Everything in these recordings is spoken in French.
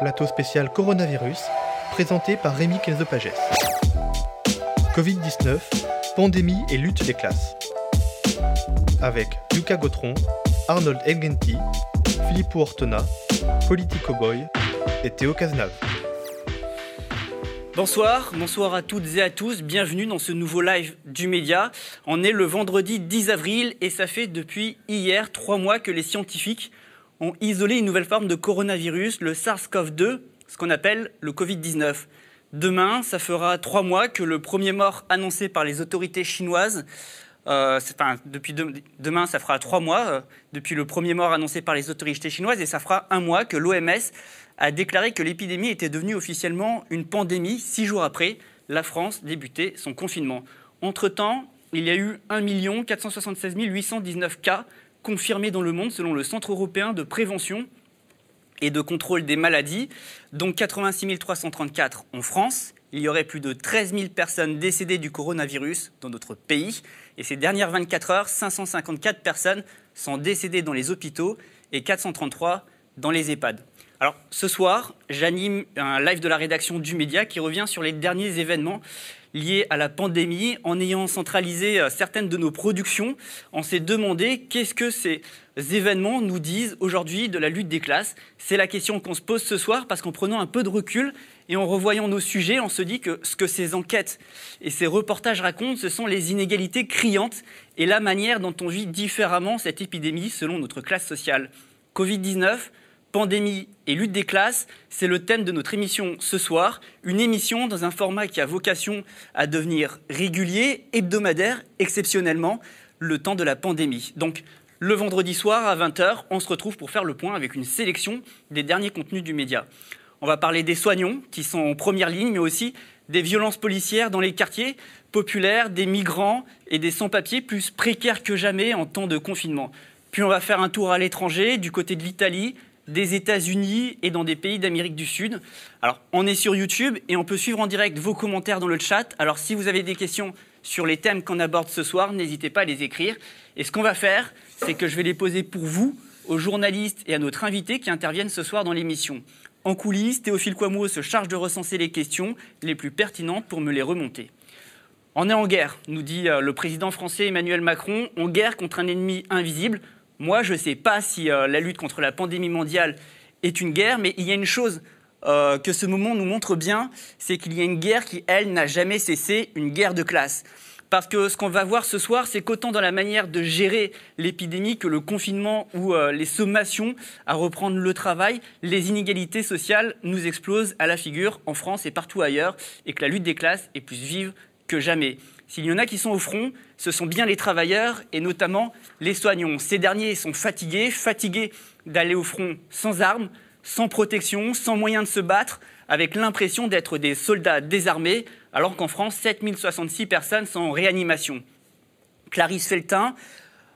plateau spécial coronavirus, présenté par Rémi Kenzopages. Covid-19, pandémie et lutte des classes. Avec Lucas Gautron, Arnold Elgenti, Filippo Ortona, Politico Boy et Théo Cazenave. Bonsoir, bonsoir à toutes et à tous, bienvenue dans ce nouveau live du média. On est le vendredi 10 avril et ça fait depuis hier trois mois que les scientifiques ont isolé une nouvelle forme de coronavirus, le SARS-CoV-2, ce qu'on appelle le Covid-19. Demain, ça fera trois mois que le premier mort annoncé par les autorités chinoises, euh, enfin, demain, ça fera trois mois euh, depuis le premier mort annoncé par les autorités chinoises, et ça fera un mois que l'OMS a déclaré que l'épidémie était devenue officiellement une pandémie six jours après la France débutait son confinement. Entre-temps, il y a eu 1 476 819 cas confirmés dans le monde selon le Centre européen de prévention et de contrôle des maladies, dont 86 334 en France. Il y aurait plus de 13 000 personnes décédées du coronavirus dans notre pays. Et ces dernières 24 heures, 554 personnes sont décédées dans les hôpitaux et 433 dans les EHPAD. Alors ce soir, j'anime un live de la rédaction du Média qui revient sur les derniers événements liés à la pandémie. En ayant centralisé euh, certaines de nos productions, on s'est demandé qu'est-ce que ces événements nous disent aujourd'hui de la lutte des classes. C'est la question qu'on se pose ce soir parce qu'en prenant un peu de recul et en revoyant nos sujets, on se dit que ce que ces enquêtes et ces reportages racontent, ce sont les inégalités criantes et la manière dont on vit différemment cette épidémie selon notre classe sociale. Covid-19, Pandémie et lutte des classes, c'est le thème de notre émission ce soir. Une émission dans un format qui a vocation à devenir régulier, hebdomadaire, exceptionnellement, le temps de la pandémie. Donc, le vendredi soir à 20h, on se retrouve pour faire le point avec une sélection des derniers contenus du média. On va parler des soignants qui sont en première ligne, mais aussi des violences policières dans les quartiers populaires, des migrants et des sans-papiers plus précaires que jamais en temps de confinement. Puis on va faire un tour à l'étranger, du côté de l'Italie, des États-Unis et dans des pays d'Amérique du Sud. Alors, on est sur YouTube et on peut suivre en direct vos commentaires dans le chat. Alors, si vous avez des questions sur les thèmes qu'on aborde ce soir, n'hésitez pas à les écrire. Et ce qu'on va faire, c'est que je vais les poser pour vous, aux journalistes et à notre invité qui interviennent ce soir dans l'émission. En coulisses, Théophile Quamo se charge de recenser les questions les plus pertinentes pour me les remonter. On est en guerre, nous dit euh, le président français Emmanuel Macron, en guerre contre un ennemi invisible, moi, je ne sais pas si euh, la lutte contre la pandémie mondiale est une guerre, mais il y a une chose euh, que ce moment nous montre bien, c'est qu'il y a une guerre qui, elle, n'a jamais cessé, une guerre de classe. Parce que ce qu'on va voir ce soir, c'est qu'autant dans la manière de gérer l'épidémie que le confinement ou euh, les sommations à reprendre le travail, les inégalités sociales nous explosent à la figure en France et partout ailleurs, et que la lutte des classes est plus vive que jamais. S'il y en a qui sont au front, ce sont bien les travailleurs et notamment les soignants. Ces derniers sont fatigués, fatigués d'aller au front sans armes, sans protection, sans moyen de se battre, avec l'impression d'être des soldats désarmés, alors qu'en France, 7066 personnes sont en réanimation. Clarisse Feltin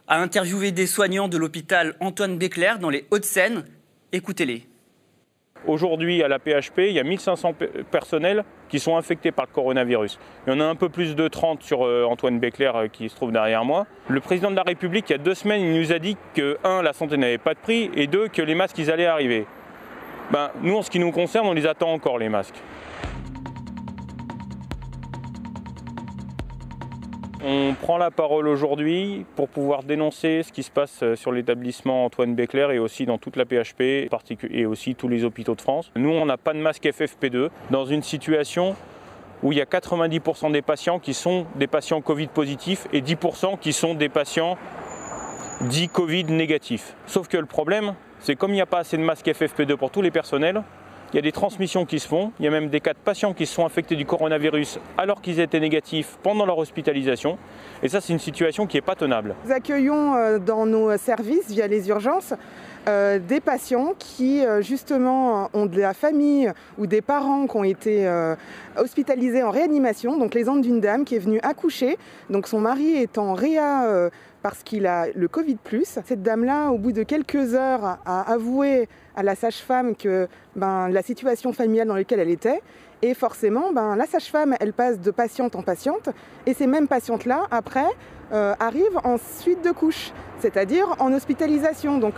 a interviewé des soignants de l'hôpital Antoine Béclair dans les Hauts-de-Seine. Écoutez-les. Aujourd'hui, à la PHP, il y a 1500 personnels qui sont infectés par le coronavirus. Il y en a un peu plus de 30 sur euh, Antoine Béclair euh, qui se trouve derrière moi. Le président de la République, il y a deux semaines, il nous a dit que, un, la santé n'avait pas de prix, et deux, que les masques, ils allaient arriver. Ben, nous, en ce qui nous concerne, on les attend encore, les masques. On prend la parole aujourd'hui pour pouvoir dénoncer ce qui se passe euh, sur l'établissement Antoine Béclair et aussi dans toute la PHP et aussi tous les hôpitaux de France. Nous, on n'a pas de masque FFP2 dans une situation où il y a 90% des patients qui sont des patients Covid positifs et 10% qui sont des patients dits Covid négatifs. Sauf que le problème, c'est comme il n'y a pas assez de masques FFP2 pour tous les personnels, il y a des transmissions qui se font. Il y a même des cas de patients qui se sont infectés du coronavirus alors qu'ils étaient négatifs pendant leur hospitalisation. Et ça, c'est une situation qui n'est pas tenable. Nous accueillons euh, dans nos services, via les urgences, euh, des patients qui euh, justement ont de la famille ou des parents qui ont été hospitalisés en réanimation. Donc les d'une dame qui est venue accoucher. Donc son mari est en réa parce qu'il a le Covid. Cette dame-là, au bout de quelques heures, a avoué à la sage-femme que ben, la situation familiale dans laquelle elle était. Et forcément, ben, la sage-femme, elle passe de patiente en patiente. Et ces mêmes patientes-là, après, euh, arrivent en suite de couche, c'est-à-dire en hospitalisation. Donc,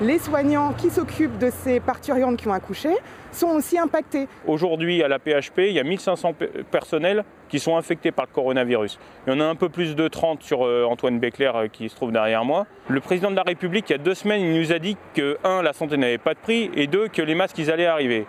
les soignants qui s'occupent de ces parturiantes qui ont accouché sont aussi impactés. Aujourd'hui, à la PHP, il y a 1500 personnels qui sont infectés par le coronavirus. Il y en a un peu plus de 30 sur euh, Antoine Béclair euh, qui se trouve derrière moi. Le président de la République, il y a deux semaines, il nous a dit que, un, la santé n'avait pas de prix, et deux, que les masques, ils allaient arriver.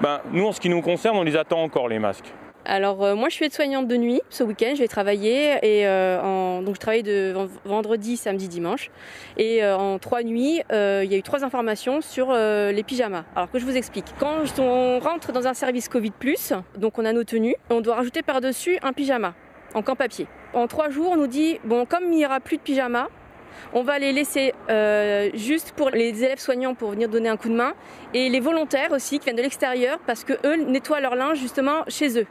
Ben, nous, en ce qui nous concerne, on les attend encore, les masques. Alors euh, moi je suis aide-soignante de nuit. Ce week-end je vais travailler et euh, donc je travaille de vendredi, samedi, dimanche. Et euh, en trois nuits, il y a eu trois informations sur les pyjamas. Alors que je vous explique. Quand on rentre dans un service Covid+, donc on a nos tenues, on doit rajouter par-dessus un pyjama en camp papier. En trois jours, on nous dit bon comme il n'y aura plus de pyjama, on va les laisser juste pour les élèves soignants pour venir donner un coup de main et les volontaires aussi qui viennent de l'extérieur parce que eux nettoient leur linge justement chez eux.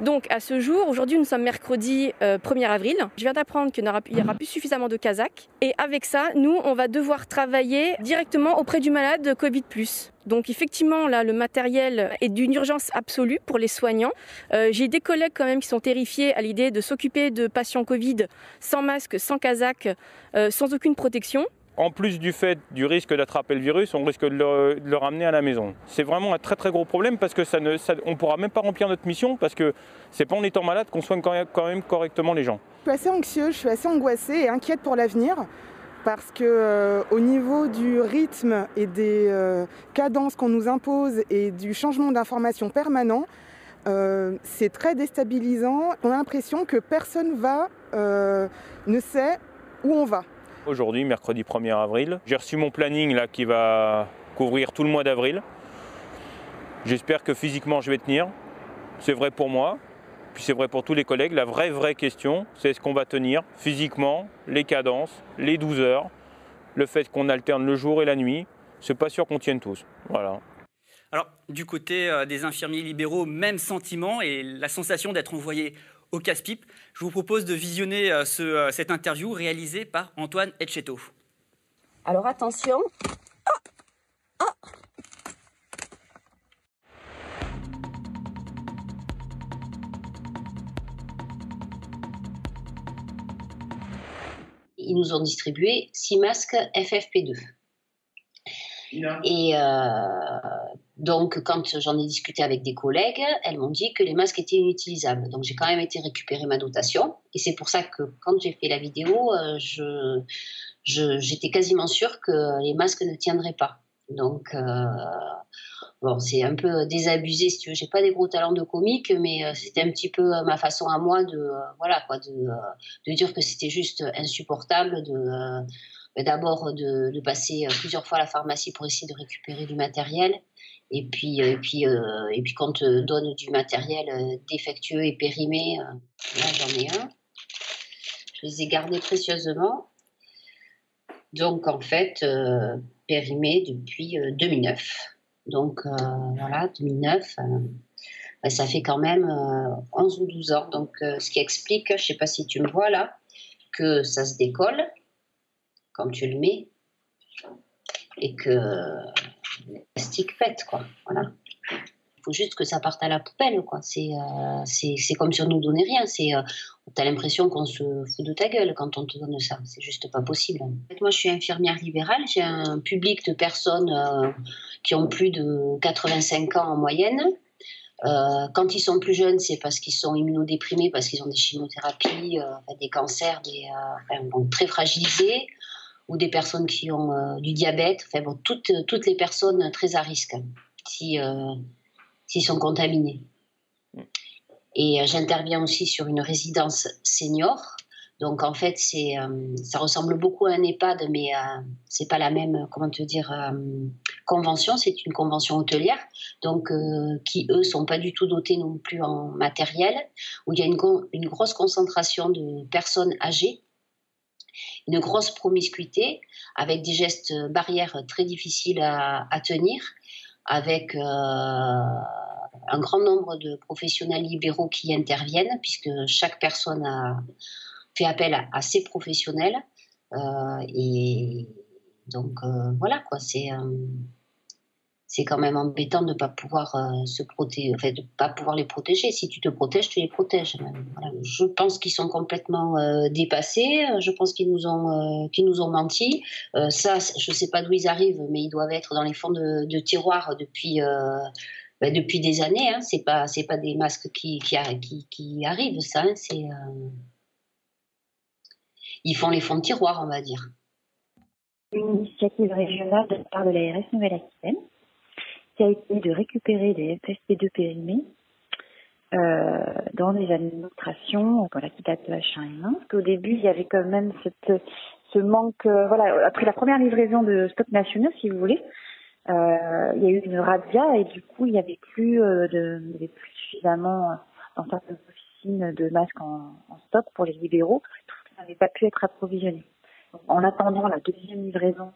Donc à ce jour, aujourd'hui nous sommes mercredi 1er euh, avril, je viens d'apprendre qu'il n'y aura plus suffisamment de Kazakhs. Et avec ça, nous, on va devoir travailler directement auprès du malade Covid ⁇ donc effectivement, là, le matériel est d'une urgence absolue pour les soignants. Euh, j'ai des collègues quand même qui sont terrifiés à l'idée de s'occuper de patients Covid sans masque, sans casaque, euh, sans aucune protection en plus du fait du risque d'attraper le virus, on risque de le, ramener à la maison. C'est vraiment un très très gros problème parce que ne, on ne pourra même pas remplir notre mission parce que c'est pas en étant malade qu'on soigne quand même correctement les gens. Je suis assez anxieuse, je suis assez angoissée et inquiète pour l'avenir parce que euh, au niveau du rythme et des euh, cadences qu'on nous impose et du changement d'information permanent, euh, c'est très déstabilisant. On a l'impression que personne ne sait où on va. Aujourd'hui, mercredi 1er avril, j'ai reçu mon planning là qui va couvrir tout le mois d'avril. J'espère que physiquement je vais tenir. C'est vrai pour moi, puis c'est vrai pour tous les collègues. La vraie vraie question, c'est est-ce qu'on va tenir physiquement les cadences, les 12 heures, le fait qu'on alterne le jour et la nuit. C'est pas sûr qu'on tienne tous. Voilà. Alors, du côté euh, des infirmiers libéraux, même sentiment et la sensation d'être envoyé au casse-pipe. Je vous propose de visionner euh, euh, cette interview réalisée par Antoine Etcheto. Alors attention. Ah, ah. Ils nous ont distribué 6 masques FFP2. Et euh, donc, quand j'en ai discuté avec des collègues, elles m'ont dit que les masques étaient inutilisables. Donc, j'ai quand même été récupérer ma dotation. Et c'est pour ça que quand j'ai fait la vidéo, euh, je, j'étais quasiment sûre que les masques ne tiendraient pas. Donc, euh, bon, c'est un peu désabusé, si tu veux. J'ai pas des gros talents de comique, mais c'était un petit peu ma façon à moi de, voilà, quoi, de, de dire que c'était juste insupportable de d'abord de, passer euh, plusieurs fois à la pharmacie pour essayer de récupérer du matériel. Et puis, euh, et puis, euh, et puis quand on te donne du matériel défectueux et périmé, là j'en ai un. Je les ai gardés précieusement. Donc en fait, périmé depuis 2009. Donc voilà, 2009, bah, ça fait quand même 11 ou 12 ans. Donc ce qui explique, je ne sais pas si tu me vois là, que ça se décolle quand tu le mets et que plastique pète, quoi. Voilà. Il faut juste que ça parte à la poubelle, quoi. C'est euh, c'est comme si on nous donnait rien. C'est euh, T'as l'impression qu'on se fout de ta gueule quand on te donne ça. C'est juste pas possible. Moi, je suis infirmière libérale. J'ai un public de personnes euh, qui ont plus de 85 ans en moyenne. Euh, quand ils sont plus jeunes, c'est parce qu'ils sont immunodéprimés, parce qu'ils ont des chimiothérapies, des cancers, des, très fragilisés ou des personnes qui ont euh, du diabète, enfin bon, toutes, toutes les personnes très à risque si, euh, s'ils sont contaminés. Et euh, j'interviens aussi sur une résidence senior. Donc en fait, c'est, ça ressemble beaucoup à un EHPAD, mais c'est pas la même, comment te dire, convention. C'est une convention hôtelière, donc qui eux sont pas du tout dotés non plus en matériel, où il y a une grosse concentration de personnes âgées une grosse promiscuité, avec des gestes barrières très difficiles à, tenir, avec euh, un grand nombre de professionnels libéraux qui interviennent, puisque chaque personne a fait appel à, ses professionnels. Euh, et donc euh, voilà quoi, c'est c'est quand même embêtant de ne pas pouvoir euh, se protéger, enfin, de pas pouvoir les protéger. Si tu te protèges, tu les protèges. Je pense qu'ils sont complètement euh, dépassés. Je pense qu'ils nous ont, qu'ils nous ont menti. ça, je ne sais pas d'où ils arrivent, mais ils doivent être dans les fonds de, de tiroirs depuis bah, depuis des années. Hein, c'est pas c'est pas des masques qui qui, qui, arrivent, ça. Hein, c'est euh, ils font les fonds de tiroir, on va dire. Une initiative régionale de la part de l'ARS Nouvelle-Aquitaine a été de récupérer des FSP2 périmés euh, dans les administrations, voilà, qui datent de H1N1. Parce qu'au début, il y avait quand même ce manque, euh, voilà, après la première livraison de stock nationaux, si vous voulez, euh, il y a eu une radia et du coup il n'y avait plus avait plus suffisamment dans certaines officines de masques en, stock pour les libéraux. Tout n'avait pas pu être approvisionné. En attendant la deuxième livraison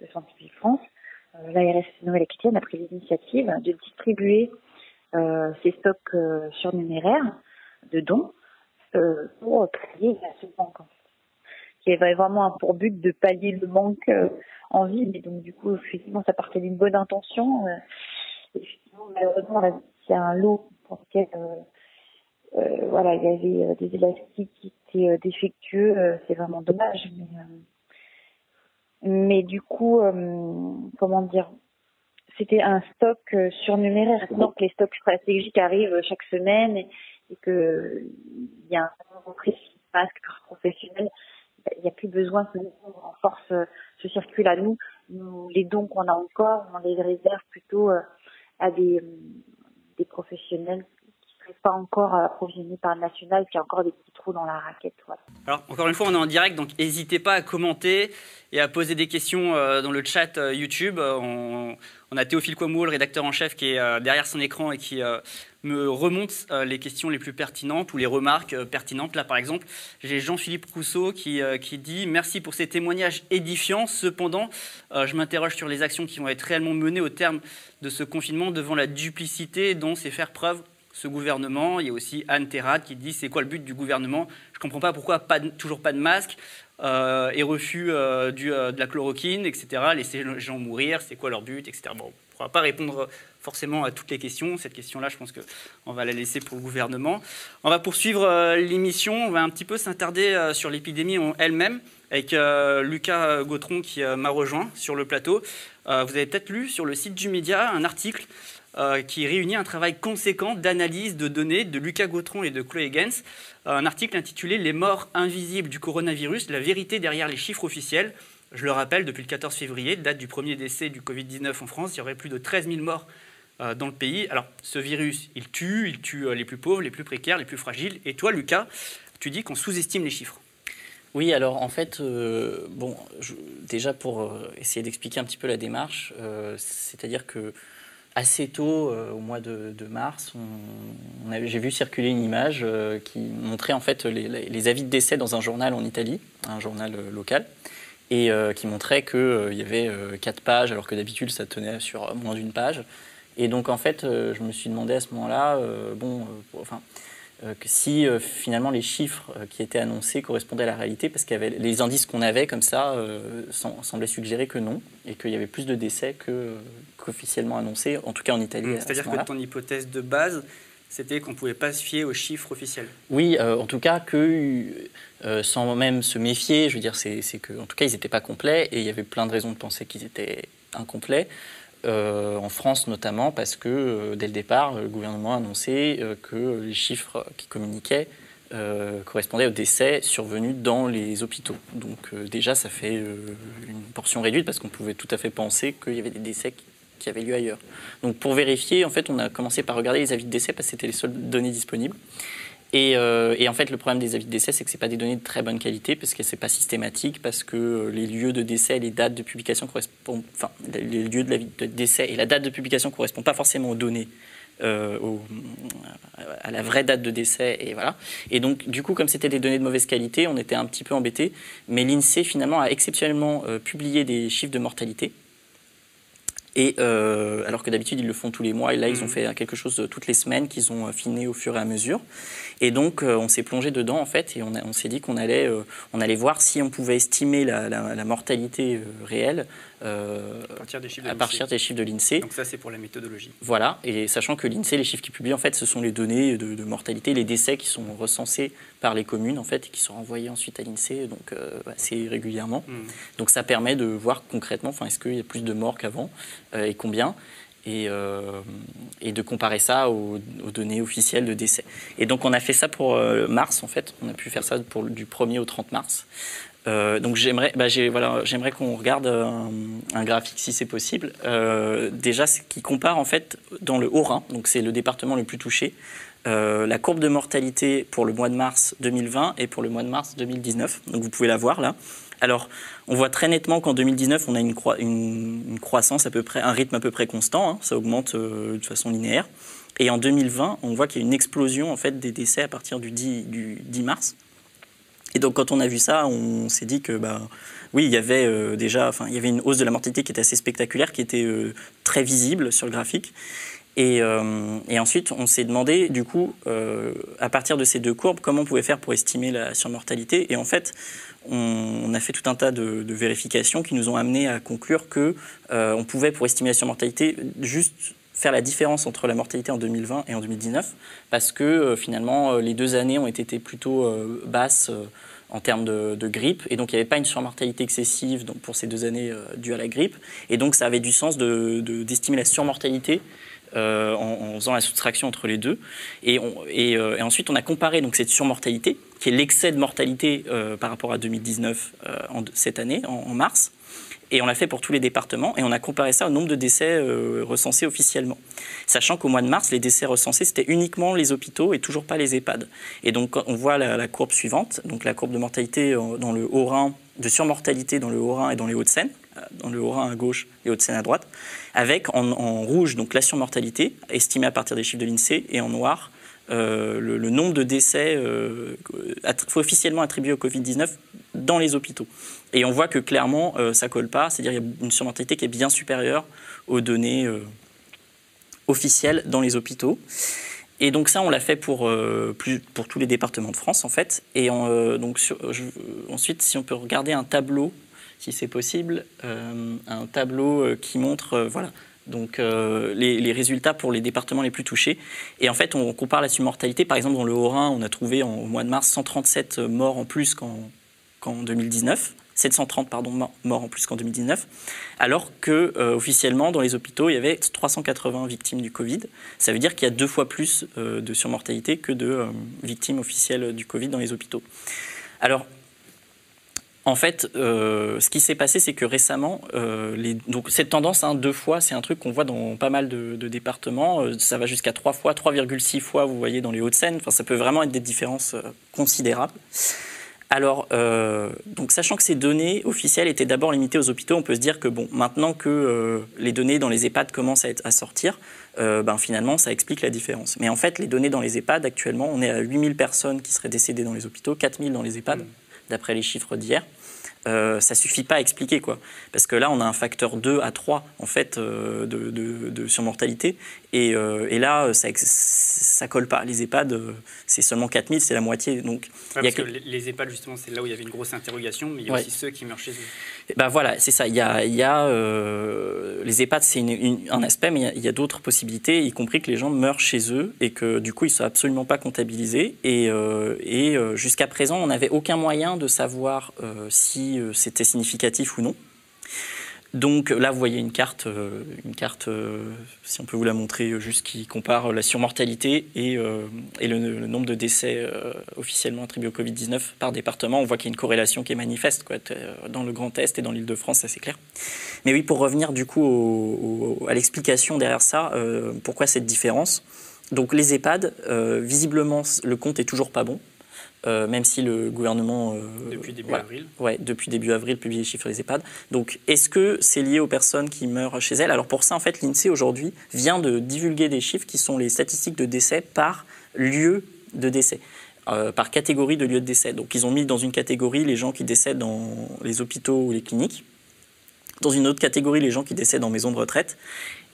de Santé France, l'ARS Nouvelle-Aquitaine a pris l'initiative de distribuer euh, ces stocks euh, surnuméraires de dons euh, pour pallier à ce manque. Qui avait vraiment pour but de pallier le manque en ville. Donc, du coup, effectivement, ça partait d'une bonne intention. Euh, effectivement, malheureusement, il y a un lot pour lequel, euh, euh, voilà, il y avait des élastiques qui étaient défectueux. c'est vraiment dommage. Mais, mais du coup, comment dire, c'était un stock surnuméraire. Donc, les stocks stratégiques arrivent chaque semaine et, et que il y a un nombre précis de masques professionnels il n'y a plus besoin que nous renforce euh, ce circuit à nous. nous. Les dons qu'on a encore, on les réserve plutôt euh, à des, euh, des professionnels pas encore approvisionnés par le national, qui a encore des petits trous dans la raquette. Alors, encore une fois, on est en direct, donc n'hésitez pas à commenter et à poser des questions dans le chat YouTube. On, a Théophile Quamou, le rédacteur en chef, qui est derrière son écran et qui me remonte euh, les questions les plus pertinentes ou les remarques euh, pertinentes. Là, par exemple, j'ai Jean-Philippe Rousseau qui, euh, qui, dit Merci pour ces témoignages édifiants. Cependant, je m'interroge sur les actions qui vont être réellement menées au terme de ce confinement devant la duplicité dont c'est faire preuve ce gouvernement. Il y a aussi Anne Terrade qui dit C'est quoi le but du gouvernement? Je ne comprends pas pourquoi toujours pas de masque. et refus du, de la chloroquine, etc. Laisser les gens mourir, c'est quoi leur but, etc. Bon, on ne pourra pas répondre forcément à toutes les questions. Cette question-là, je pense qu'on va la laisser pour le gouvernement. On va poursuivre euh, l'émission. On va un petit peu s'attarder euh, sur l'épidémie elle-même avec euh, Lucas Gautron qui m'a rejoint sur le plateau. vous avez peut-être lu sur le site du Média un article qui réunit un travail conséquent d'analyse de données de Lucas Gautron et de Chloé Gens. un article intitulé Les morts invisibles du coronavirus, la vérité derrière les chiffres officiels. Je le rappelle, depuis le 14 février, date du premier décès du Covid-19 en France, il y aurait plus de 13 000 morts euh, dans le pays. Alors, ce virus, il tue, il tue euh, les plus pauvres, les plus précaires, les plus fragiles. Et toi, Lucas, tu dis qu'on sous-estime les chiffres. Oui, alors en fait, euh, bon, déjà pour essayer d'expliquer un petit peu la démarche, c'est-à-dire que assez tôt, au mois de, mars, j'ai vu circuler une image qui montrait en fait les, avis de décès dans un journal en Italie, un journal local, et qui montrait qu'il y avait quatre pages, alors que d'habitude ça tenait sur moins d'une page. Et donc, en fait, euh, je me suis demandé à ce moment-là, euh, bon, euh, enfin, que si finalement les chiffres qui étaient annoncés correspondaient à la réalité, parce que les indices qu'on avait comme ça semblaient suggérer que non, et qu'il y avait plus de décès qu'officiellement annoncés, en tout cas en Italie. Mmh, c'est-à-dire que ton hypothèse de base, c'était qu'on ne pouvait pas se fier aux chiffres officiels. Oui, en tout cas que sans même se méfier, je veux dire, c'est qu'en tout cas ils n'étaient pas complets et il y avait plein de raisons de penser qu'ils étaient incomplets. Euh, en France notamment parce que euh, dès le départ, le gouvernement a annoncé euh, que les chiffres qui communiquaient correspondaient aux décès survenus dans les hôpitaux. Donc déjà, ça fait une portion réduite parce qu'on pouvait tout à fait penser qu'il y avait des décès qui, avaient lieu ailleurs. Donc pour vérifier, en fait, on a commencé par regarder les avis de décès parce que c'était les seules données disponibles. Euh, et, en fait, le problème des avis de décès, c'est que ce pas des données de très bonne qualité, parce que ce n'est pas systématique, parce que euh, les lieux de décès et les dates de publication correspondent. Enfin, les lieux de, de décès et la date de publication ne correspondent pas forcément aux données. Euh, à la vraie date de décès et voilà. Et donc du coup comme c'était des données de mauvaise qualité, on était un petit peu embêté. Mais l'Insee finalement a exceptionnellement publié des chiffres de mortalité et euh, alors que d'habitude ils le font tous les mois, et là ils ont mmh. fait quelque chose toutes les semaines qu'ils ont affiné au fur et à mesure. Et donc euh, on s'est plongé dedans en fait, et on, s'est dit qu'on allait, euh, on allait voir si on pouvait estimer la, mortalité réelle euh, à partir des chiffres de l'INSEE. Donc ça, c'est pour la méthodologie. Voilà, et sachant que l'INSEE, les chiffres qu'ils publient, en fait, ce sont les données de, mortalité, les décès qui sont recensés par les communes, en fait, et qui sont envoyés ensuite à l'INSEE, donc euh, assez régulièrement. Hmm. Donc ça permet de voir concrètement, enfin, est-ce qu'il y a plus de morts qu'avant, euh, et combien et, et, de comparer ça aux, données officielles de décès. Et donc on a fait ça pour mars, en fait, on a pu faire ça pour, du 1er au 30 mars. Euh, donc j'aimerais, bah, voilà, j'aimerais qu'on regarde un, graphique si c'est possible. Euh, déjà, qui compare en fait dans le Haut-Rhin, donc c'est le département le plus touché, euh, la courbe de mortalité pour le mois de mars 2020 et pour le mois de mars 2019. Donc vous pouvez la voir là. Alors, on voit très nettement qu'en 2019, on a une, croissance à peu près, un rythme à peu près constant. Hein. ça augmente de façon linéaire. Et en 2020, on voit qu'il y a une explosion en fait des décès à partir du 10, du 10 mars. Et donc quand on a vu ça, on s'est dit que bah, oui, il y avait euh, déjà, enfin, il y avait une hausse de la mortalité qui était assez spectaculaire, qui était euh, très visible sur le graphique. Et, euh, et ensuite, on s'est demandé, du coup, à partir de ces deux courbes, comment on pouvait faire pour estimer la surmortalité. Et en fait, on, a fait tout un tas de, de, vérifications qui nous ont amené à conclure que on pouvait, pour estimer la surmortalité, juste faire la différence entre la mortalité en 2020 et en 2019, parce que finalement, les deux années ont été plutôt basses en termes de, grippe. Et donc, il n'y avait pas une surmortalité excessive pour ces deux années euh, dues à la grippe. Et donc, ça avait du sens d'estimer de, la surmortalité euh, en, faisant la soustraction entre les deux. Euh, et, ensuite, on a comparé donc, cette surmortalité, qui est l'excès de mortalité par rapport à 2019 en, cette année, en mars, et on l'a fait pour tous les départements et on a comparé ça au nombre de décès euh, recensés officiellement. Sachant qu'au mois de mars, les décès recensés, c'était uniquement les hôpitaux et toujours pas les EHPAD. Et donc on voit la, courbe suivante, donc la courbe de mortalité euh, dans le Haut-Rhin, de surmortalité dans le Haut-Rhin et dans les Hauts-de-Seine, euh, dans le Haut-Rhin à gauche et Hauts-de-Seine à droite, avec en, rouge donc la surmortalité estimée à partir des chiffres de l'INSEE et en noir le, nombre de décès officiellement attribué au Covid-19 dans les hôpitaux. Et on voit que clairement, euh, ça colle pas, c'est-à-dire qu'il y a une surmortalité qui est bien supérieure aux données euh, officielles dans les hôpitaux. Et donc ça, on l'a fait pour, plus, pour tous les départements de France, en fait. Et donc ensuite, si on peut regarder un tableau, si c'est possible, un tableau qui montre, voilà, donc euh, les, résultats pour les départements les plus touchés. Et en fait, on compare la surmortalité. Par exemple, dans le Haut-Rhin, on a trouvé en, au mois de mars 137 morts en plus qu'en 2019. 730 pardon, morts en plus qu'en 2019, alors que euh, officiellement dans les hôpitaux il y avait 380 victimes du Covid. Ça veut dire qu'il y a deux fois plus euh, de surmortalité que de victimes officielles du Covid dans les hôpitaux. Alors en fait, euh, ce qui s'est passé, c'est que récemment, euh, cette tendance, hein, deux fois, c'est un truc qu'on voit dans pas mal de, départements. Euh, ça va jusqu'à trois fois, 3,6 fois, vous voyez, dans les Hauts-de-Seine. Enfin, ça peut vraiment être des différences considérables. Alors, donc sachant que ces données officielles étaient d'abord limitées aux hôpitaux, on peut se dire que bon, maintenant que les données dans les EHPAD commencent à, être, à sortir, ben, finalement, ça explique la différence. Mais en fait, les données dans les EHPAD, actuellement, on est à 8000 personnes qui seraient décédées dans les hôpitaux, 4000 dans les EHPAD, mmh. d'après les chiffres d'hier euh, ça suffit pas à expliquer quoi. Parce que là, on a un facteur 2 à 3 en fait euh, de, de, surmortalité. Et, euh, et, là, ça, ça colle pas. Les EHPAD, euh, c'est seulement 4000, c'est la moitié. Donc, y a que... les EHPAD, justement, c'est là où il y avait une grosse interrogation, mais il y a aussi ceux qui meurent chez eux. Ben voilà, c'est ça. Il y a, y a les EHPAD, c'est un aspect, mais il y a, d'autres possibilités, y compris que les gens meurent chez eux et que du coup, ils ne sont absolument pas comptabilisés. Et, et jusqu'à présent, on n'avait aucun moyen de savoir si euh, c'était significatif ou non. Donc là, vous voyez une carte, euh, une carte euh, si on peut vous la montrer, juste qui compare la surmortalité et, le, nombre de décès officiellement attribués au Covid-19 par département. On voit qu'il y a une corrélation qui est manifeste quoi, dans le Grand Est et dans l'île de France, c'est clair. Mais oui, pour revenir du coup à l'explication derrière ça, pourquoi cette différence? Donc les EHPAD, visiblement, le compte est toujours pas bon. Euh, même si le gouvernement... Euh, depuis début avril Ouais, depuis début avril, publie les chiffres des EHPAD. Donc, est-ce que c'est lié aux personnes qui meurent chez elles? Alors, pour ça, en fait, l'INSEE, aujourd'hui, vient de divulguer des chiffres qui sont les statistiques de décès par lieu de décès. Euh, par catégorie de lieu de décès. Donc, ils ont mis dans une catégorie les gens qui décèdent dans les hôpitaux ou les cliniques, dans une autre catégorie les gens qui décèdent en maison de retraite,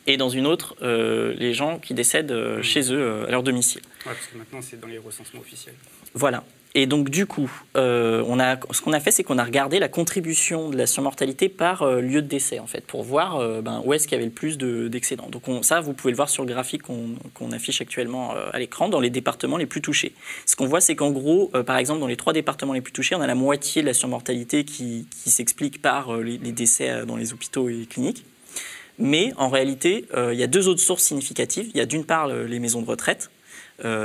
et dans une autre, les gens qui décèdent mmh. chez eux, à leur domicile. Ouais, parce que maintenant, c'est dans les recensements officiels. Voilà. Et donc, du coup, euh, on ce qu'on a fait, c'est qu'on a regardé la contribution de la surmortalité par euh, lieu de décès, en fait, pour voir euh, ben, où est-ce qu'il y avait le plus d'excédents. donc, ça, vous pouvez le voir sur le graphique qu'on affiche actuellement à l'écran, dans les départements les plus touchés. Ce qu'on voit, c'est qu'en gros, par exemple, dans les trois départements les plus touchés, on a la moitié de la surmortalité qui, s'explique par les, les, décès dans les hôpitaux et les cliniques. Mais en réalité, il y a deux autres sources significatives. Il y a d'une part les maisons de retraite,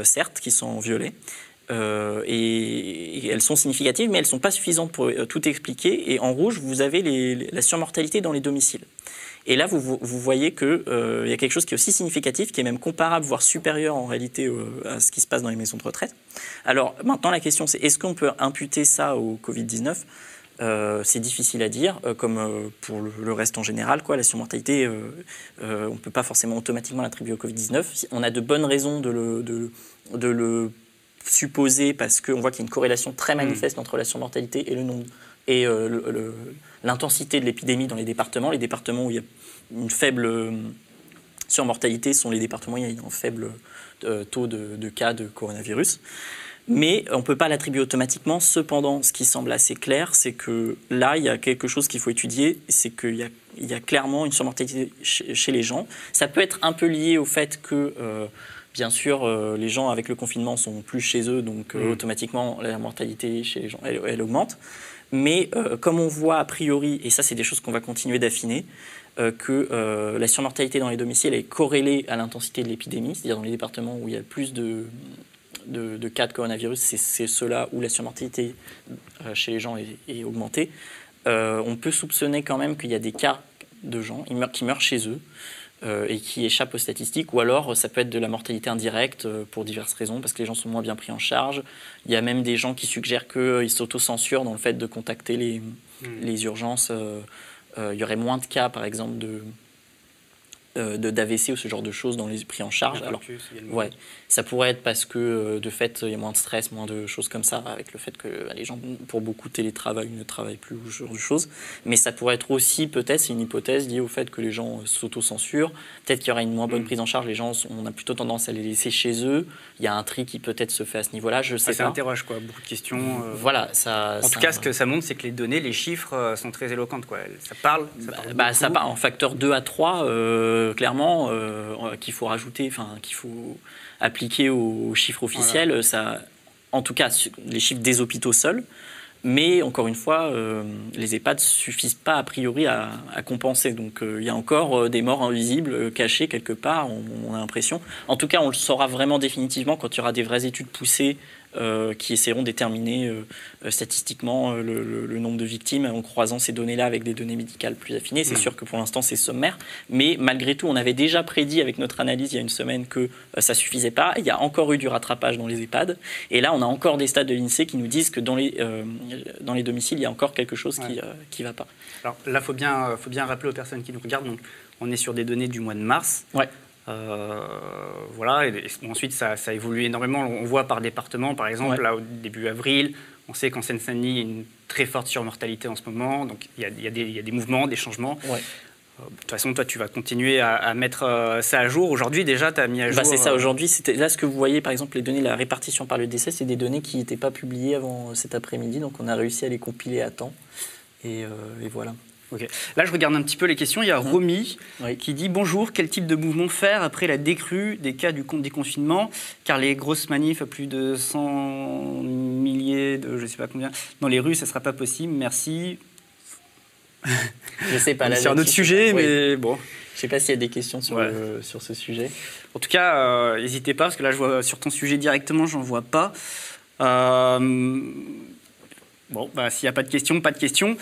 certes, qui sont en violet, euh, et, elles sont significatives, mais elles ne sont pas suffisantes pour euh, tout expliquer. Et en rouge, vous avez la surmortalité dans les domiciles. Et là, vous, voyez qu'il euh, y a quelque chose qui est aussi significatif, qui est même comparable, voire supérieur en réalité à ce qui se passe dans les maisons de retraite. Alors maintenant, la question, c'est est-ce qu'on peut imputer ça au Covid-19 c'est difficile à dire, comme pour le, reste en général. Quoi. La surmortalité, on ne peut pas forcément automatiquement l'attribuer au Covid-19. On a de bonnes raisons de le supposé parce qu'on voit qu'il y a une corrélation très mm. manifeste entre la surmortalité et le nombre et euh, l'intensité de l'épidémie dans les départements. Les départements où il y a une faible euh, surmortalité sont les départements où il y a un faible euh, taux de, cas de coronavirus. Mais on ne peut pas l'attribuer automatiquement. Cependant, ce qui semble assez clair, c'est que là, il y a quelque chose qu'il faut étudier, c'est qu'il y, y a, clairement une surmortalité chez, les gens. Ça peut être un peu lié au fait que Bien sûr, euh, les gens avec le confinement sont plus chez eux, donc euh, mm. automatiquement la mortalité chez les gens, elle, augmente. Mais euh, comme on voit a priori, et ça c'est des choses qu'on va continuer d'affiner, que la surmortalité dans les domiciles est corrélée à l'intensité de l'épidémie, c'est-à-dire dans les départements où il y a plus de, de, cas de coronavirus, c'est ceux-là où la surmortalité chez les gens est, augmentée. on peut soupçonner quand même qu'il y a des cas de gens qui meurent chez eux. Euh, et qui échappent aux statistiques, ou alors ça peut être de la mortalité indirecte euh, pour diverses raisons, parce que les gens sont moins bien pris en charge. Il y a même des gens qui suggèrent qu'ils euh, s'autocensurent dans le fait de contacter les, mmh. les urgences. il y aurait moins de cas, par exemple, de, euh, d'AVC ou ce genre de choses dans les prix en charge. Alors, ouais, ça pourrait être parce que euh, de fait il y a moins de stress, moins de choses comme ça, avec le fait que bah, les gens pour beaucoup télétravaillent, ne travaillent plus ou ce genre de choses. Mais ça pourrait être aussi peut-être, c'est une hypothèse liée au fait que les gens euh, s'autocensurent. Peut-être qu'il y aura une moins bonne mm. prise en charge. Les gens, on a plutôt tendance à les laisser chez eux. Il y a un tri qui peut-être se fait à ce niveau-là. Je sais ça pas. Interroge quoi, beaucoup de questions. Voilà, ça. En tout cas, ce que ça montre, c'est que les données, les chiffres sont très éloquentes quoi. Ça parle. Ça, bah, bah, ça parle en facteur 2 à 3, clairement. Euh, qu'il faut rajouter, enfin qu'il faut appliquer aux chiffres officiels. Ça, en tout cas, les chiffres des hôpitaux seuls. Mais encore une fois, euh, les EHPAD suffisent pas a priori à, compenser. Donc euh, il y a encore des morts invisibles cachées quelque part, on, a l'impression. En tout cas, on le saura vraiment définitivement quand il y aura des vraies études poussées euh, qui essaieront de déterminer euh, euh, statistiquement le, nombre de victimes en croisant ces données-là avec des données médicales plus affinées. C'est sûr que pour l'instant, c'est sommaire. Mais malgré tout, on avait déjà prédit avec notre analyse il y a une semaine que ça suffisait pas. Il y a encore eu du rattrapage dans les EHPAD. Et là, on a encore des stades de l'INSEE qui nous disent que dans les, dans les domiciles, il y a encore quelque chose qui ne va pas. Alors là, il faut bien, faut bien rappeler aux personnes qui nous regardent. Donc, on est sur des données du mois de mars. Ouais. Euh, voilà, et, ensuite ça, ça, évolue énormément. On voit par département, par exemple, là au début avril, on sait qu'en Seine-Saint-Denis, il y a une très forte surmortalité en ce moment, donc il y a, il y a, des, mouvements, des changements. Euh, de toute façon, toi, tu vas continuer à, mettre euh, ça à jour. Aujourd'hui, déjà, tu as mis à bah, jour. c'est ça. Aujourd'hui, là, ce que vous voyez, par exemple, les données, la répartition par le décès, c'est des données qui n'étaient pas publiées avant cet après-midi. Donc, on a réussi à les compiler à temps. et voilà. Là, je regarde un petit peu les questions. Il y a mmh. Romy qui dit Bonjour, quel type de mouvement faire après la décrue des cas du déconfinement Car les grosses manifs à plus de 100 milliers, de je ne sais pas combien, dans les rues, ça ne sera pas possible. Merci. Je sais pas. C'est un autre sujet, mais bon. Je ne sais pas s'il y a des questions sur, sur ce sujet. En tout cas, euh, n'hésitez pas, parce que là, je vois sur ton sujet directement, j'en vois pas. Euh, bon, bah, s'il n'y a pas de questions, pas de questions.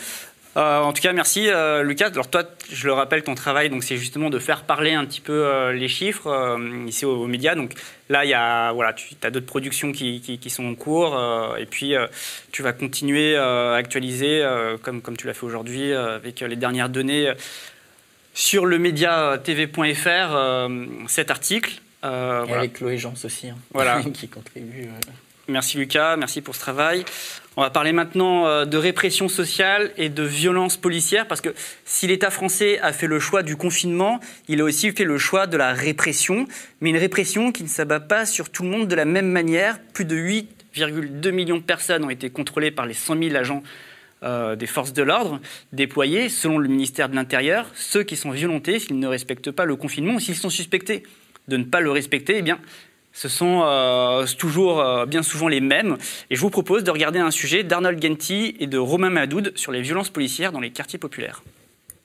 Euh, en tout cas, merci euh, Lucas. Alors toi, je le rappelle, ton travail, donc c'est justement de faire parler un petit peu euh, les chiffres ici aux, médias. Donc là, il y a voilà, tu as d'autres productions qui, qui, sont en cours, et puis tu vas continuer à actualiser comme comme tu l'as fait aujourd'hui avec les dernières données sur le média tv.fr cet article. et avec Chloé Jans aussi, hein, voilà. qui contribue. Merci Lucas, merci pour ce travail. On va parler maintenant euh, de répression sociale et de violence policière, parce que si l'État français a fait le choix du confinement, il a aussi fait le choix de la répression, mais une répression qui ne s'abat pas sur tout le monde de la même manière. Plus de 8 1,2 million de personnes ont été contrôlées par les 100 000 agents euh, des forces de l'ordre déployés, selon le ministère de l'Intérieur. Ceux qui sont violentés, s'ils ne respectent pas le confinement ou s'ils sont suspectés de ne pas le respecter, eh bien, ce sont euh, toujours euh, bien souvent les mêmes. Et je vous propose de regarder un sujet d'Arnold Genti et de Romain Madoud sur les violences policières dans les quartiers populaires.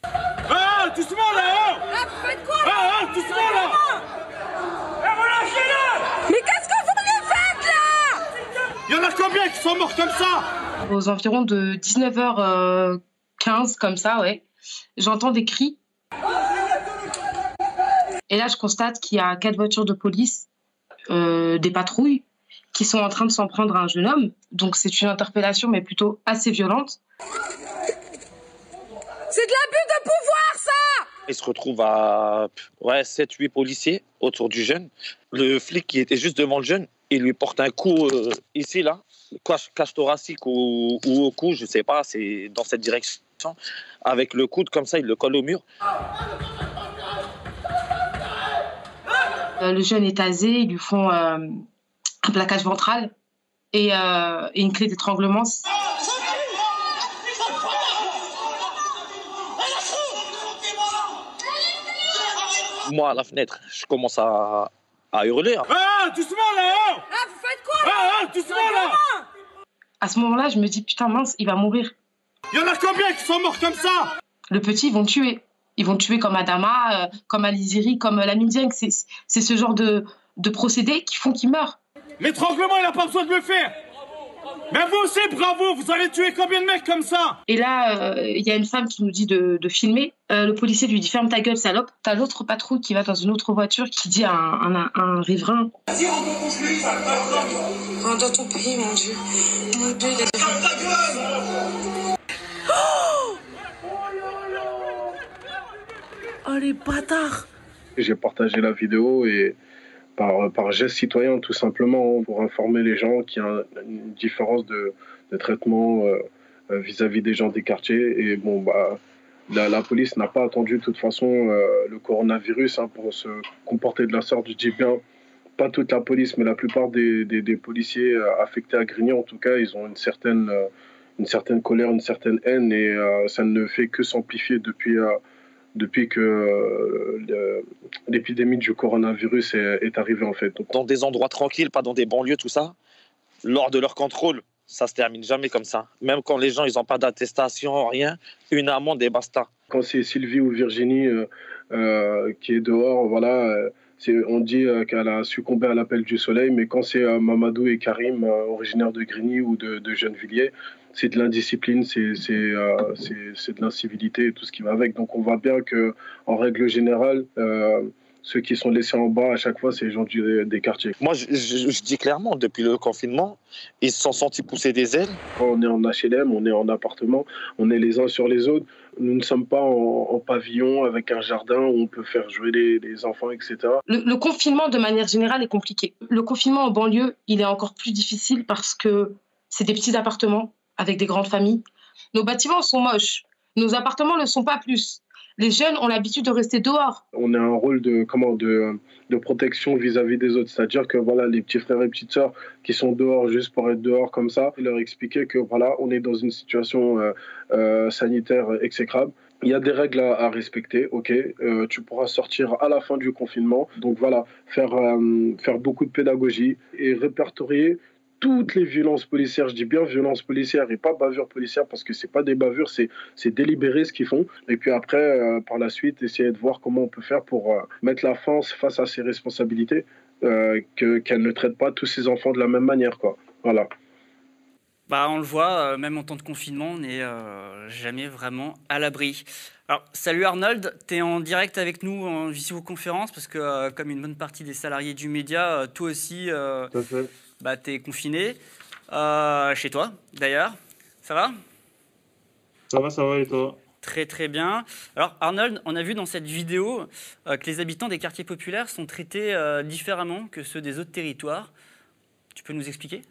Ah, doucement là Ah, faites quoi Ah, ah doucement là Eh, relâchez-le Mais qu'est-ce que vous lui faites là Il y en a combien qui sont morts comme ça Aux environs de 19h15, comme ça, ouais, j'entends des cris. Et là, je constate qu'il y a quatre voitures de police euh, des patrouilles qui sont en train de s'en prendre à un jeune homme. Donc c'est une interpellation, mais plutôt assez violente. C'est de l'abus de pouvoir, ça Il se retrouve à ouais, 7-8 policiers autour du jeune. Le flic qui était juste devant le jeune, il lui porte un coup euh, ici, là, cache, cache thoracique ou, ou, au cou, je sais pas, c'est dans cette direction. Avec le coude, comme ça, il le colle au mur. Le jeune est tasé, ils lui font euh, un plaquage ventral et, euh, et une clé d'étranglement. Moi, à la fenêtre, je commence à, à hurler. Ah, doucement là Ah, vous faites quoi là Ah, ah, doucement là À ce moment-là, je me dis putain mince, il va mourir. Il y en a combien qui sont morts comme ça? Le petit, ils vont le tuer. Ils vont tuer comme Adama, euh, comme Aliziri, comme euh, Lamine Dieng. C'est c'est ce genre de, de procédés qui font qu'il meurt. L'étranglement, il a pas besoin de le faire Mais vous aussi, bravo Vous allez tuer combien de mecs comme ça? Et là, euh, il y a une femme qui nous dit de, de filmer. Euh, le policier lui dit ferme ta gueule, salope. T'as l'autre patrouille qui va dans une autre voiture qui dit à un, un, un riverain Rentre dans ton pays, mon Dieu. Mon Dieu, il est... Oh les bâtards J'ai partagé la vidéo et par, geste citoyen tout simplement pour informer les gens qu'il y a une différence de, traitement euh, vis-à-vis des gens des quartiers. Et bon, bah, la, police n'a pas attendu de toute façon euh, le coronavirus hein, pour se comporter de la sorte. Je dis bien pas toute la police, mais la plupart des, policiers euh, affectés à Grigny, en tout cas, ils ont une certaine, euh, une certaine colère, une certaine haine et euh, ça ne fait que s'amplifier depuis euh, depuis que euh, l'épidémie du coronavirus est, est, arrivée en fait. Donc, dans des endroits tranquilles, pas dans des banlieues, tout ça, lors de leur contrôle, ça se termine jamais comme ça. Même quand les gens ils n'ont pas d'attestation, rien, une amende et basta. Quand c'est Sylvie ou Virginie euh, euh, qui est dehors, voilà, on dit qu'elle a succombé à l'appel du soleil, mais quand c'est Mamadou et Karim, originaires de Grigny ou de, de Gennevilliers, c'est de l'indiscipline, c'est euh, de l'incivilité et tout ce qui va avec. Donc on voit bien que en règle générale, euh, ceux qui sont laissés en bas à chaque fois, c'est les gens du, des quartiers. Moi, je, je, je, dis clairement, depuis le confinement, ils se sont sentis pousser des ailes. Quand on est en HLM, on est en appartement, on est les uns sur les autres. Nous ne sommes pas en, pavillon avec un jardin où on peut faire jouer les, les enfants, etc. Le, le confinement, de manière générale, est compliqué. Le confinement en banlieue, il est encore plus difficile parce que c'est des petits appartements avec des grandes familles. Nos bâtiments sont moches. Nos appartements ne sont pas plus. Les jeunes ont l'habitude de rester dehors. On a un rôle de, comment, de, de protection vis-à-vis -vis des autres. C'est-à-dire que voilà, les petits frères et petites sœurs qui sont dehors juste pour être dehors comme ça, leur expliquer que voilà, on est dans une situation euh, euh, sanitaire exécrable. Il y a des règles à, respecter, ok. Euh, tu pourras sortir à la fin du confinement. Donc voilà, faire, faire beaucoup de pédagogie et répertorier toutes les violences policières, je dis bien violences policières et pas bavures policières parce que c'est pas des bavures, c'est c'est délibéré ce qu'ils font. Et puis après, euh, par la suite, essayer de voir comment on peut faire pour euh, mettre la France face à ses responsabilités, euh, que qu'elle ne traite pas tous ses enfants de la même manière, quoi. Voilà. Bah, on le voit, même en temps de confinement, on n'est jamais vraiment à l'abri. Alors, salut Arnold, tu es en direct avec nous en visioconférence parce que, comme une bonne partie des salariés du média, toi aussi. Tout à fait bah, tu es confiné. Euh, chez toi, d'ailleurs. Ça va? Ça va, ça va, et toi? Très très bien. Alors Arnold, on a vu dans cette vidéo euh, que les habitants des quartiers populaires sont traités euh, différemment que ceux des autres territoires. Tu peux nous expliquer?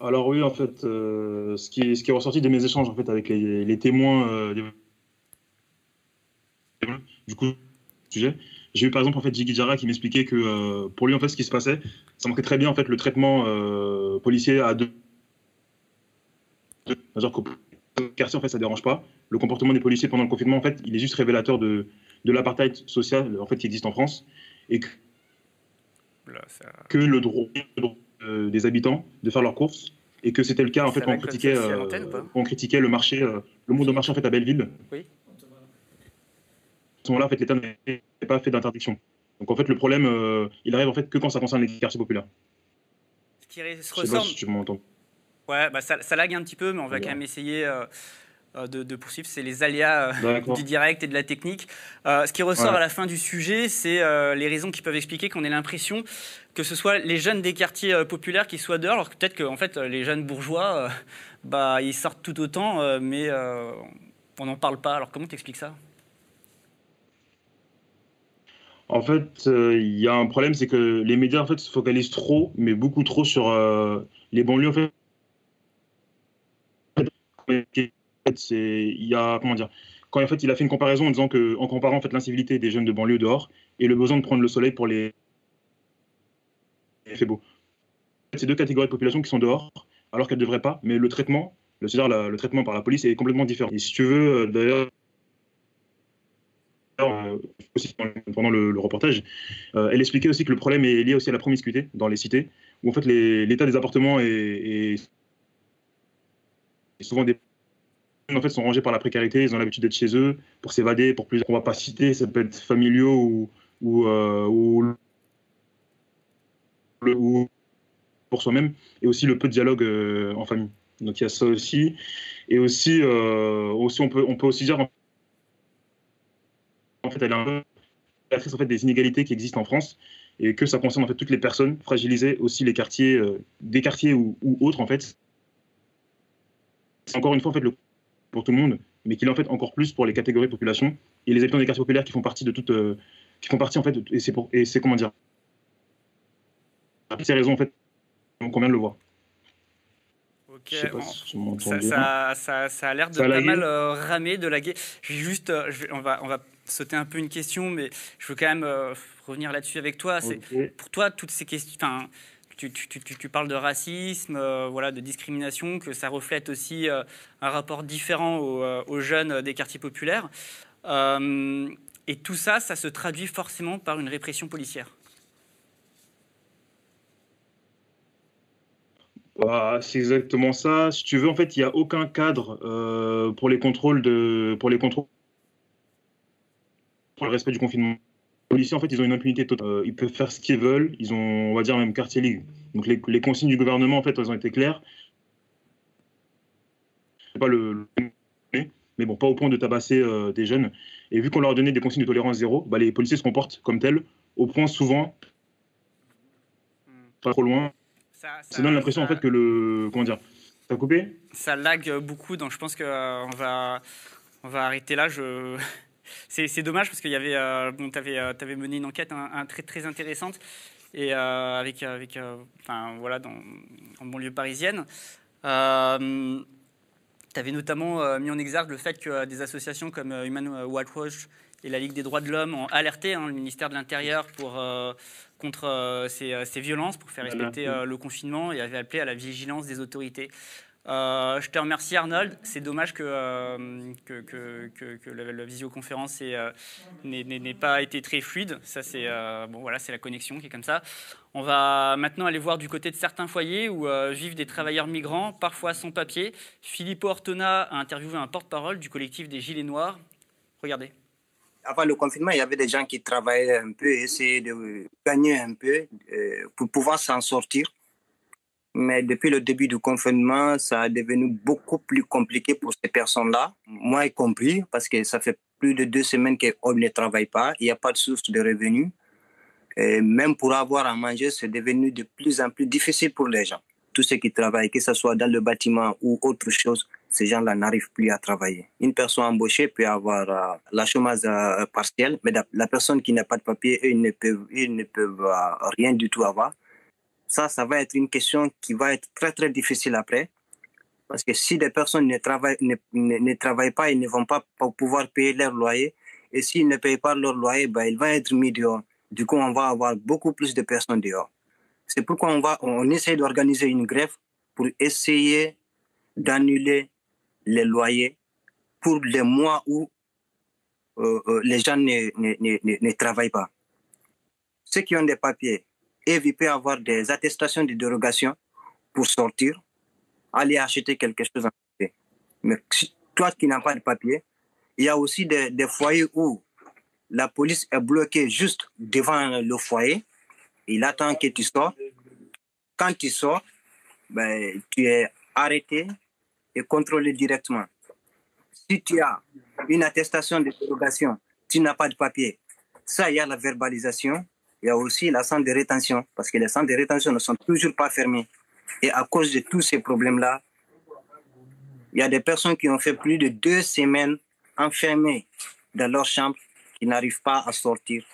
Alors oui, en fait, ce, qui est, ce qui est ressorti de mes échanges en fait, avec les, les témoins des... du coup, sujet, J'ai eu par exemple en fait Jiggy Jara qui m'expliquait que pour lui en fait ce qui se passait, ça manquait très bien en fait le traitement euh, policier à deux. C'est-à-dire qu'au quartier en fait ça dérange pas. Le comportement des policiers pendant le confinement en fait il est juste révélateur de, de l'apartheid social en fait qui existe en France et que, que le droit, euh, des habitants de faire leurs courses et que c'était le cas en fait quand on critiquait, euh, on critiquait le marché, euh, le monde au marché en fait à Belleville. Oui. À ce moment-là, en fait, l'État n'avait pas fait d'interdiction. Donc en fait, le problème, euh, il arrive en fait que quand ça concerne les quartiers populaires. Ce qui se ressemble. si tu m'entends. Ouais, bah ça, ça lag un petit peu, mais on va quand même essayer euh, euh, de, de poursuivre. C'est les aléas euh, du direct et de la technique. Ce qui ressort Ouais. à la fin du sujet, c'est les raisons qui peuvent expliquer qu'on ait l'impression que ce soit les jeunes des quartiers populaires qui soient dehors, alors que peut-être que en fait, les jeunes bourgeois, bah, ils sortent tout autant, mais on n'en parle pas. Alors comment t'expliques ça? En fait, euh, il y a un problème, c'est que les médias en fait se focalisent trop, mais beaucoup trop sur euh, les banlieues. En fait, il y a comment dire quand en fait il a fait une comparaison en disant que en comparant en fait l'incivilité des jeunes de banlieue dehors et le besoin de prendre le soleil pour les il fait beau. C'est deux catégories de population qui sont dehors alors qu'elles ne devraient pas, mais le traitement, le, le traitement par la police est complètement différent. Et si tu veux, euh, d'ailleurs, pendant- le, reportage, euh, elle expliquait aussi que le problème est lié aussi à la promiscuité dans les cités, où en fait l'état des appartements est, souvent des en fait sont rangés par la précarité, ils ont l'habitude d'être chez eux pour s'évader, pour plusieurs qu'on va pas citer, ça peut être familiaux euh, ou, pour soi-même, et aussi le peu de dialogue euh, en famille. Donc il y a ça aussi, et aussi aussi on on peut aussi dire en fait, elle est un peu en fait, des inégalités qui existent en France et que ça concerne en fait toutes les personnes fragilisées, aussi les quartiers, euh, des quartiers ou, autres en fait. C'est encore une fois en fait le pour tout le monde, mais qu'il est en fait encore plus pour les catégories de population et les habitants des quartiers populaires qui font partie de toutes, euh, qui font partie en fait, et c'est pour et c'est comment dire, pour ces raisons en fait, qu'on vient de le voir. Ok, Je sais pas on- si tu m'entends ça, bien. ça, ça- ça a l'air de pas mal euh, ramer, de laguer. Je vais juste, euh, je vais- on, va, on va sauter un peu une question, mais je veux quand même euh, revenir là-dessus avec toi. C'est. Pour toi, toutes ces questions, tu, tu- tu- tu- tu parles de racisme, euh, voilà, de discrimination, que ça reflète aussi un rapport différent aux, aux jeunes des quartiers populaires. Et tout ça, ça se traduit forcément par une répression policière. Bah, c'est exactement ça. Si tu veux, en fait, il n'y a aucun cadre euh, pour les contrôles de, pour les contrôles, pour le respect du confinement. Les policiers, en fait, ils ont une impunité totale. Euh, ils peuvent faire ce qu'ils veulent. Ils ont, on va dire, même quartier ligue. Donc, les, les consignes du gouvernement, en fait, elles ont été claires. Pas le, mais bon, pas au point de tabasser euh, des jeunes. Et vu qu'on leur a donné des consignes de tolérance zéro, bah, les policiers se comportent comme tels, au point souvent, pas trop loin. Ça, donne l'impression en fait que le comment dire, ça a coupé ça lag beaucoup, donc je pense qu'on va, on va arrêter là. Je... C'est dommage parce qu'il y avait, euh, bon, tu avais, mené une enquête un, un très, très intéressante et euh, avec, avec euh, enfin, voilà, dans, en banlieue parisienne. Euh, tu avais notamment euh, mis en exergue le fait que euh, des associations comme euh, Human Watch et la Ligue des droits de l'homme ont alerté hein, le ministère de l'Intérieur pour, euh, contre euh, ces, euh, ces violences, pour faire respecter euh, le confinement et avaient appelé à la vigilance des autorités. Je te remercie Arnold. C'est dommage que, que, que, que- que la, la visioconférence ait, n'ait pas été très fluide. Ça, c'est bon, voilà, c'est la connexion qui est comme ça. On va maintenant aller voir du côté de certains foyers où vivent des travailleurs migrants, parfois sans papier. Filippo Ortona a interviewé un porte-parole du collectif des Gilets Noirs. Regardez. Avant le confinement, il y avait des gens qui travaillaient un peu, essayaient de gagner un peu euh, pour pouvoir s'en sortir. Mais depuis le début du confinement, ça est devenu beaucoup plus compliqué pour ces personnes-là, moi y compris, parce que ça fait plus de deux semaines qu'on ne travaille pas, il n'y a pas de source de revenus. Et même pour avoir à manger, c'est devenu de plus en plus difficile pour les gens. Tous ceux qui travaillent, que ce soit dans le bâtiment ou autre chose, ces gens-là n'arrivent plus à travailler. Une personne embauchée peut avoir euh, la chômage euh, partielle, mais la, personne qui n'a pas de papier, ils ne peuvent, ils ne peuvent euh, rien du tout avoir. Ça, ça va être une question qui va être très, très difficile après. Parce que si des personnes ne travaillent, ne, ne travaillent pas, ils ne vont pas pouvoir payer leur loyer. Et s'ils ne payent pas leur loyer, ben, ils vont être mis dehors. Du coup, on va avoir beaucoup plus de personnes dehors. C'est pourquoi on, va, on essaie d'organiser une grève pour essayer d'annuler les loyers pour les mois où euh, euh, les gens ne, ne, ne, ne, travaillent pas. Ceux qui ont des papiers, éviter avoir des attestations de dérogation pour sortir, aller acheter quelque chose Mais toi qui n'as pas de papier, il y a aussi des, des, foyers où la police est bloquée juste devant le foyer. Il attend que tu sors. Quand tu sors, ben, tu es arrêté et contrôlé directement. Si tu as une attestation de dérogation, tu n'as pas de papier. Ça, il y a la verbalisation. Il y a aussi la centre de rétention, parce que les centres de rétention ne sont toujours pas fermés. Et à cause de tous ces problèmes-là, il y a des personnes qui ont fait plus de deux semaines enfermées dans leur chambre, qui n'arrivent pas à sortir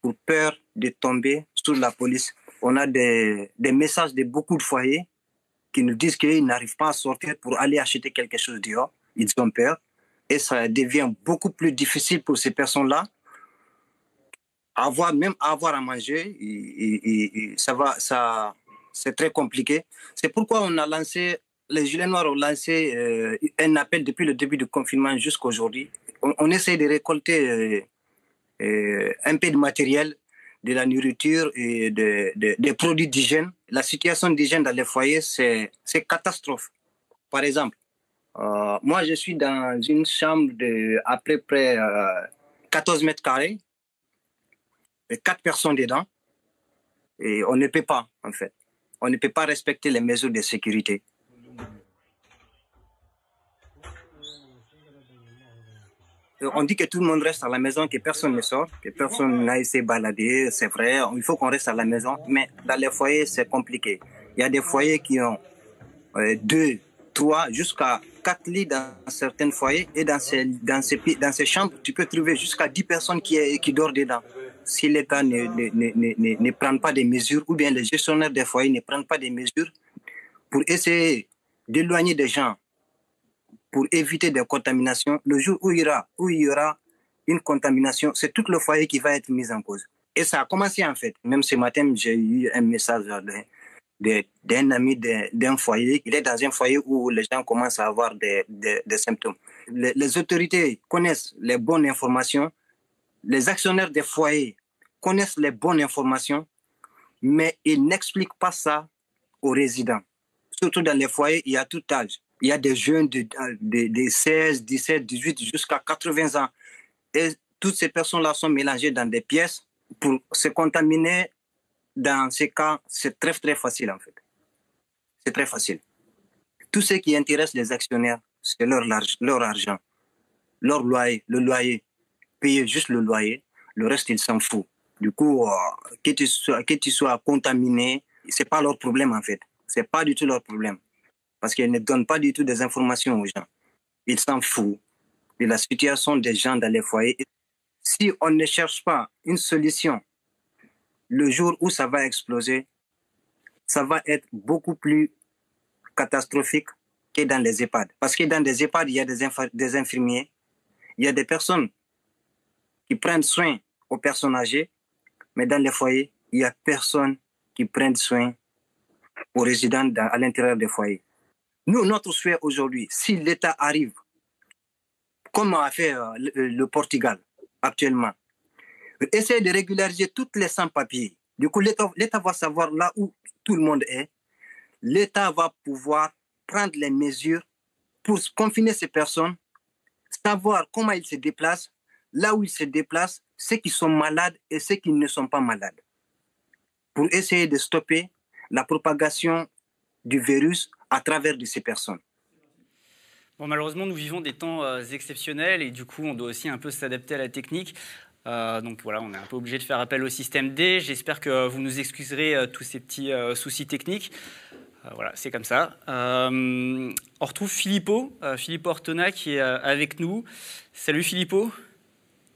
pour peur de tomber sous la police. On a des messages de beaucoup de foyers qui nous disent qu'ils n'arrivent pas à sortir pour aller acheter quelque chose dehors. Ils ont peur. Et ça devient beaucoup plus difficile pour ces personnes-là. Avoir, même avoir à manger, ça va, ça, c'est très compliqué. C'est pourquoi on a lancé, les Gilets Noirs ont lancé euh, un appel depuis le début du confinement jusqu'à aujourd'hui. On, on, essaie de récolter euh, euh, un peu de matériel, de la nourriture et de, de, des produits d'hygiène. La situation d'hygiène dans les foyers, c'est catastrophe. Par exemple, euh, moi, je suis dans une chambre de à peu près euh, 14 mètres carrés, et quatre personnes dedans, et on ne peut pas, en fait. On ne peut pas respecter les mesures de sécurité. On dit que tout le monde reste à la maison, que personne ne sort, que personne n'aille se balader, c'est vrai, il faut qu'on reste à la maison, mais dans les foyers, c'est compliqué. Il y a des foyers qui ont euh, deux, trois, jusqu'à quatre lits dans certains foyers et dans ces, dans ces, dans ces chambres, tu peux trouver jusqu'à 10 personnes qui, qui dorment dedans. Si l'État ne, ne, ne, ne, ne prend pas des mesures ou bien les gestionnaires des foyers ne prennent pas des mesures pour essayer d'éloigner des gens, pour éviter des contaminations, le jour où il y aura, où il y aura une contamination, c'est tout le foyer qui va être mis en cause. Et ça a commencé en fait. Même ce matin, j'ai eu un message d'un ami d'un foyer. Il est dans un foyer où les gens commencent à avoir des, des, symptômes. Les, autorités connaissent les bonnes informations, les actionnaires des foyers connaissent les bonnes informations, mais ils n'expliquent pas ça aux résidents. Surtout dans les foyers, il y a tout âge. Il y a des jeunes de, de, de 16, 17, 18 jusqu'à 80 ans. Et toutes ces personnes-là sont mélangées dans des pièces pour se contaminer dans ces cas, c'est très, très facile en fait. C'est très facile. Tout ce qui intéresse les actionnaires, c'est leur, leur argent, leur loyer, le loyer. Payer juste le loyer, le reste, ils s'en foutent. Du coup, euh, que, tu sois, que tu sois contaminé, c'est pas leur problème en fait. C'est pas du tout leur problème. Parce qu'ils ne donnent pas du tout des informations aux gens. Ils s'en foutent de la situation des gens dans les foyers. Si on ne cherche pas une solution le jour où ça va exploser, ça va être beaucoup plus catastrophique que dans les EHPAD. Parce que dans les EHPAD, il y a des infirmiers, il y a des personnes qui prennent soin aux personnes âgées, mais dans les foyers, il n'y a personne qui prenne soin aux résidents à l'intérieur des foyers. Nous, notre souhait aujourd'hui, si l'État arrive, comme a fait euh, le, le Portugal actuellement, essayer de régulariser toutes les sans-papiers. Du coup, l'État va savoir là où tout le monde est. L'État va pouvoir prendre les mesures pour confiner ces personnes, savoir comment ils se déplacent, là où ils se déplacent, ceux qui sont malades et ceux qui ne sont pas malades, pour essayer de stopper la propagation du virus à travers de ces personnes. Bon, malheureusement, nous vivons des temps euh, exceptionnels et du coup, on doit aussi un peu s'adapter à la technique. Euh, donc voilà, on est un peu obligé de faire appel au système D. J'espère que vous nous excuserez euh, tous ces petits euh, soucis techniques. Euh, voilà, c'est comme ça. Euh, on retrouve Filippo, Filippo Ortona qui est avec nous. Salut Filippo.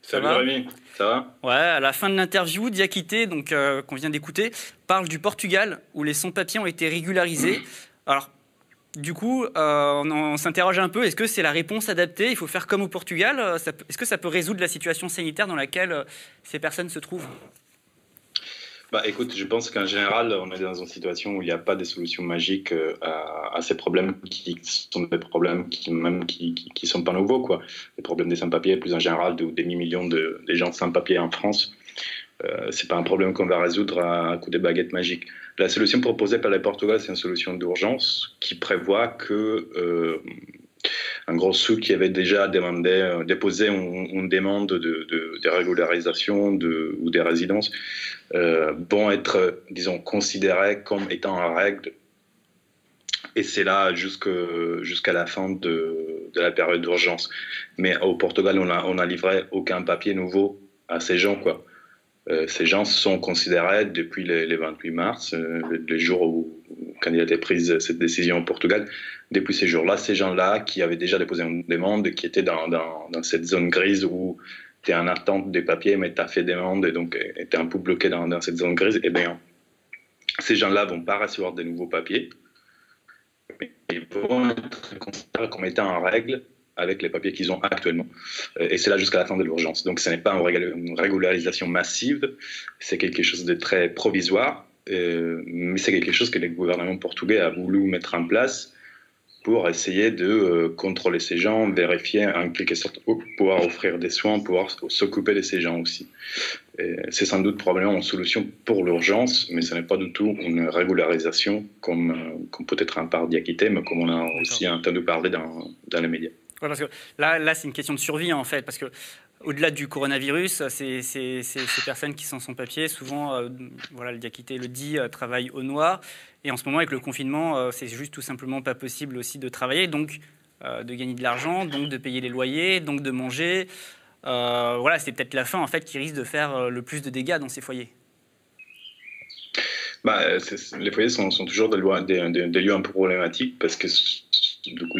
Salut Rémi, ça va? Ouais, à la fin de l'interview, Diakité, donc qu'on vient d'écouter, parle du Portugal où les sans-papiers ont été régularisés. Alors, du coup, on, s'interroge un peu, est-ce que c'est la réponse adaptée? Il faut faire comme au Portugal Est-ce que ça peut résoudre la situation sanitaire dans laquelle ces personnes se trouvent? Bah, écoute, je pense qu'en général, on est dans une situation où il n'y a pas de solution magique euh, à, ces problèmes qui sont des problèmes qui même qui, qui, sont pas nouveaux quoi. Les problèmes des sans-papiers, plus en général, de, des millions de, gens sans-papiers en France, euh, c'est pas un problème qu'on va résoudre à un coup de baguette magique. La solution proposée par le Portugal, c'est une solution d'urgence qui prévoit que euh, un gros sou qui avait déjà euh, déposé une, demande de, régularisation ou des résidences euh, vont être, disons, considérés comme étant en règle. Et c'est là jusqu'à la fin de, la période d'urgence. Mais au Portugal, on n'a livré aucun papier nouveau à ces gens. Quoi. Euh, ces gens sont considérés depuis les, 28 mars, euh, les jours où, quand il a été prise cette décision au Portugal, depuis ces jours-là, ces gens-là qui avaient déjà déposé une demande, qui étaient dans, cette zone grise où tu es en attente des papiers, mais tu as fait demande et donc tu es un peu bloqué dans, cette zone grise, eh bien, ces gens-là vont pas recevoir de nouveaux papiers, ils vont être considérés comme étant en règle avec les papiers qu'ils ont actuellement. Euh, et c'est là jusqu'à la fin de l'urgence. Donc ce n'est pas une régularisation massive, c'est quelque chose de très provisoire, euh, mais c'est quelque chose que le gouvernement portugais a voulu mettre en place pour essayer de euh, contrôler ces gens, vérifier en quelque sorte, pouvoir offrir des soins, pouvoir s'occuper de ces gens aussi. C'est sans doute probablement une solution pour l'urgence, mais ce n'est pas du tout une régularisation comme, comme peut-être un part diaquité, mais comme on a aussi entendu parler dans, dans les médias parce que là, là c'est une question de survie en fait, parce que au-delà du coronavirus, ces, personnes qui sont sans papier, souvent, euh, voilà, le Diakité le dit, euh, travaillent au noir. Et en ce moment, avec le confinement, euh, c'est juste tout simplement pas possible aussi de travailler, donc de gagner de l'argent, donc de payer les loyers, donc de manger. voilà, c'est peut-être la fin en fait qui risque de faire le plus de dégâts dans ces foyers. Bah, les foyers sont, sont toujours des, des, des, lieux un peu problématiques parce que du coup,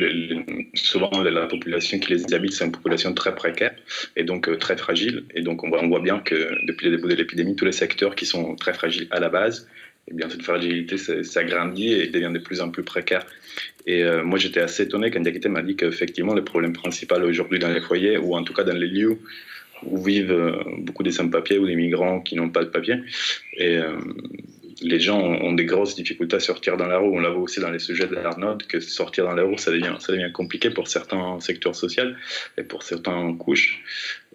souvent la population qui les habite, c'est une population très précaire et donc euh, très fragile. Et donc on voit, bien que depuis le début de l'épidémie, tous les secteurs qui sont très fragiles à la base, eh bien cette fragilité s'agrandit et devient de plus en plus précaire. Et euh, moi, j'étais assez étonné quand Diakité m'a dit qu'effectivement, le problème principal aujourd'hui dans les foyers, ou en tout cas dans les lieux où vivent euh, beaucoup des sans-papiers ou des migrants qui n'ont pas de papier, et les gens ont, des grosses difficultés à sortir dans la rue. On l'a vu aussi dans les sujets de l'Arnaud, que sortir dans la rue, ça devient, compliqué pour certains secteurs sociaux et pour certaines couches.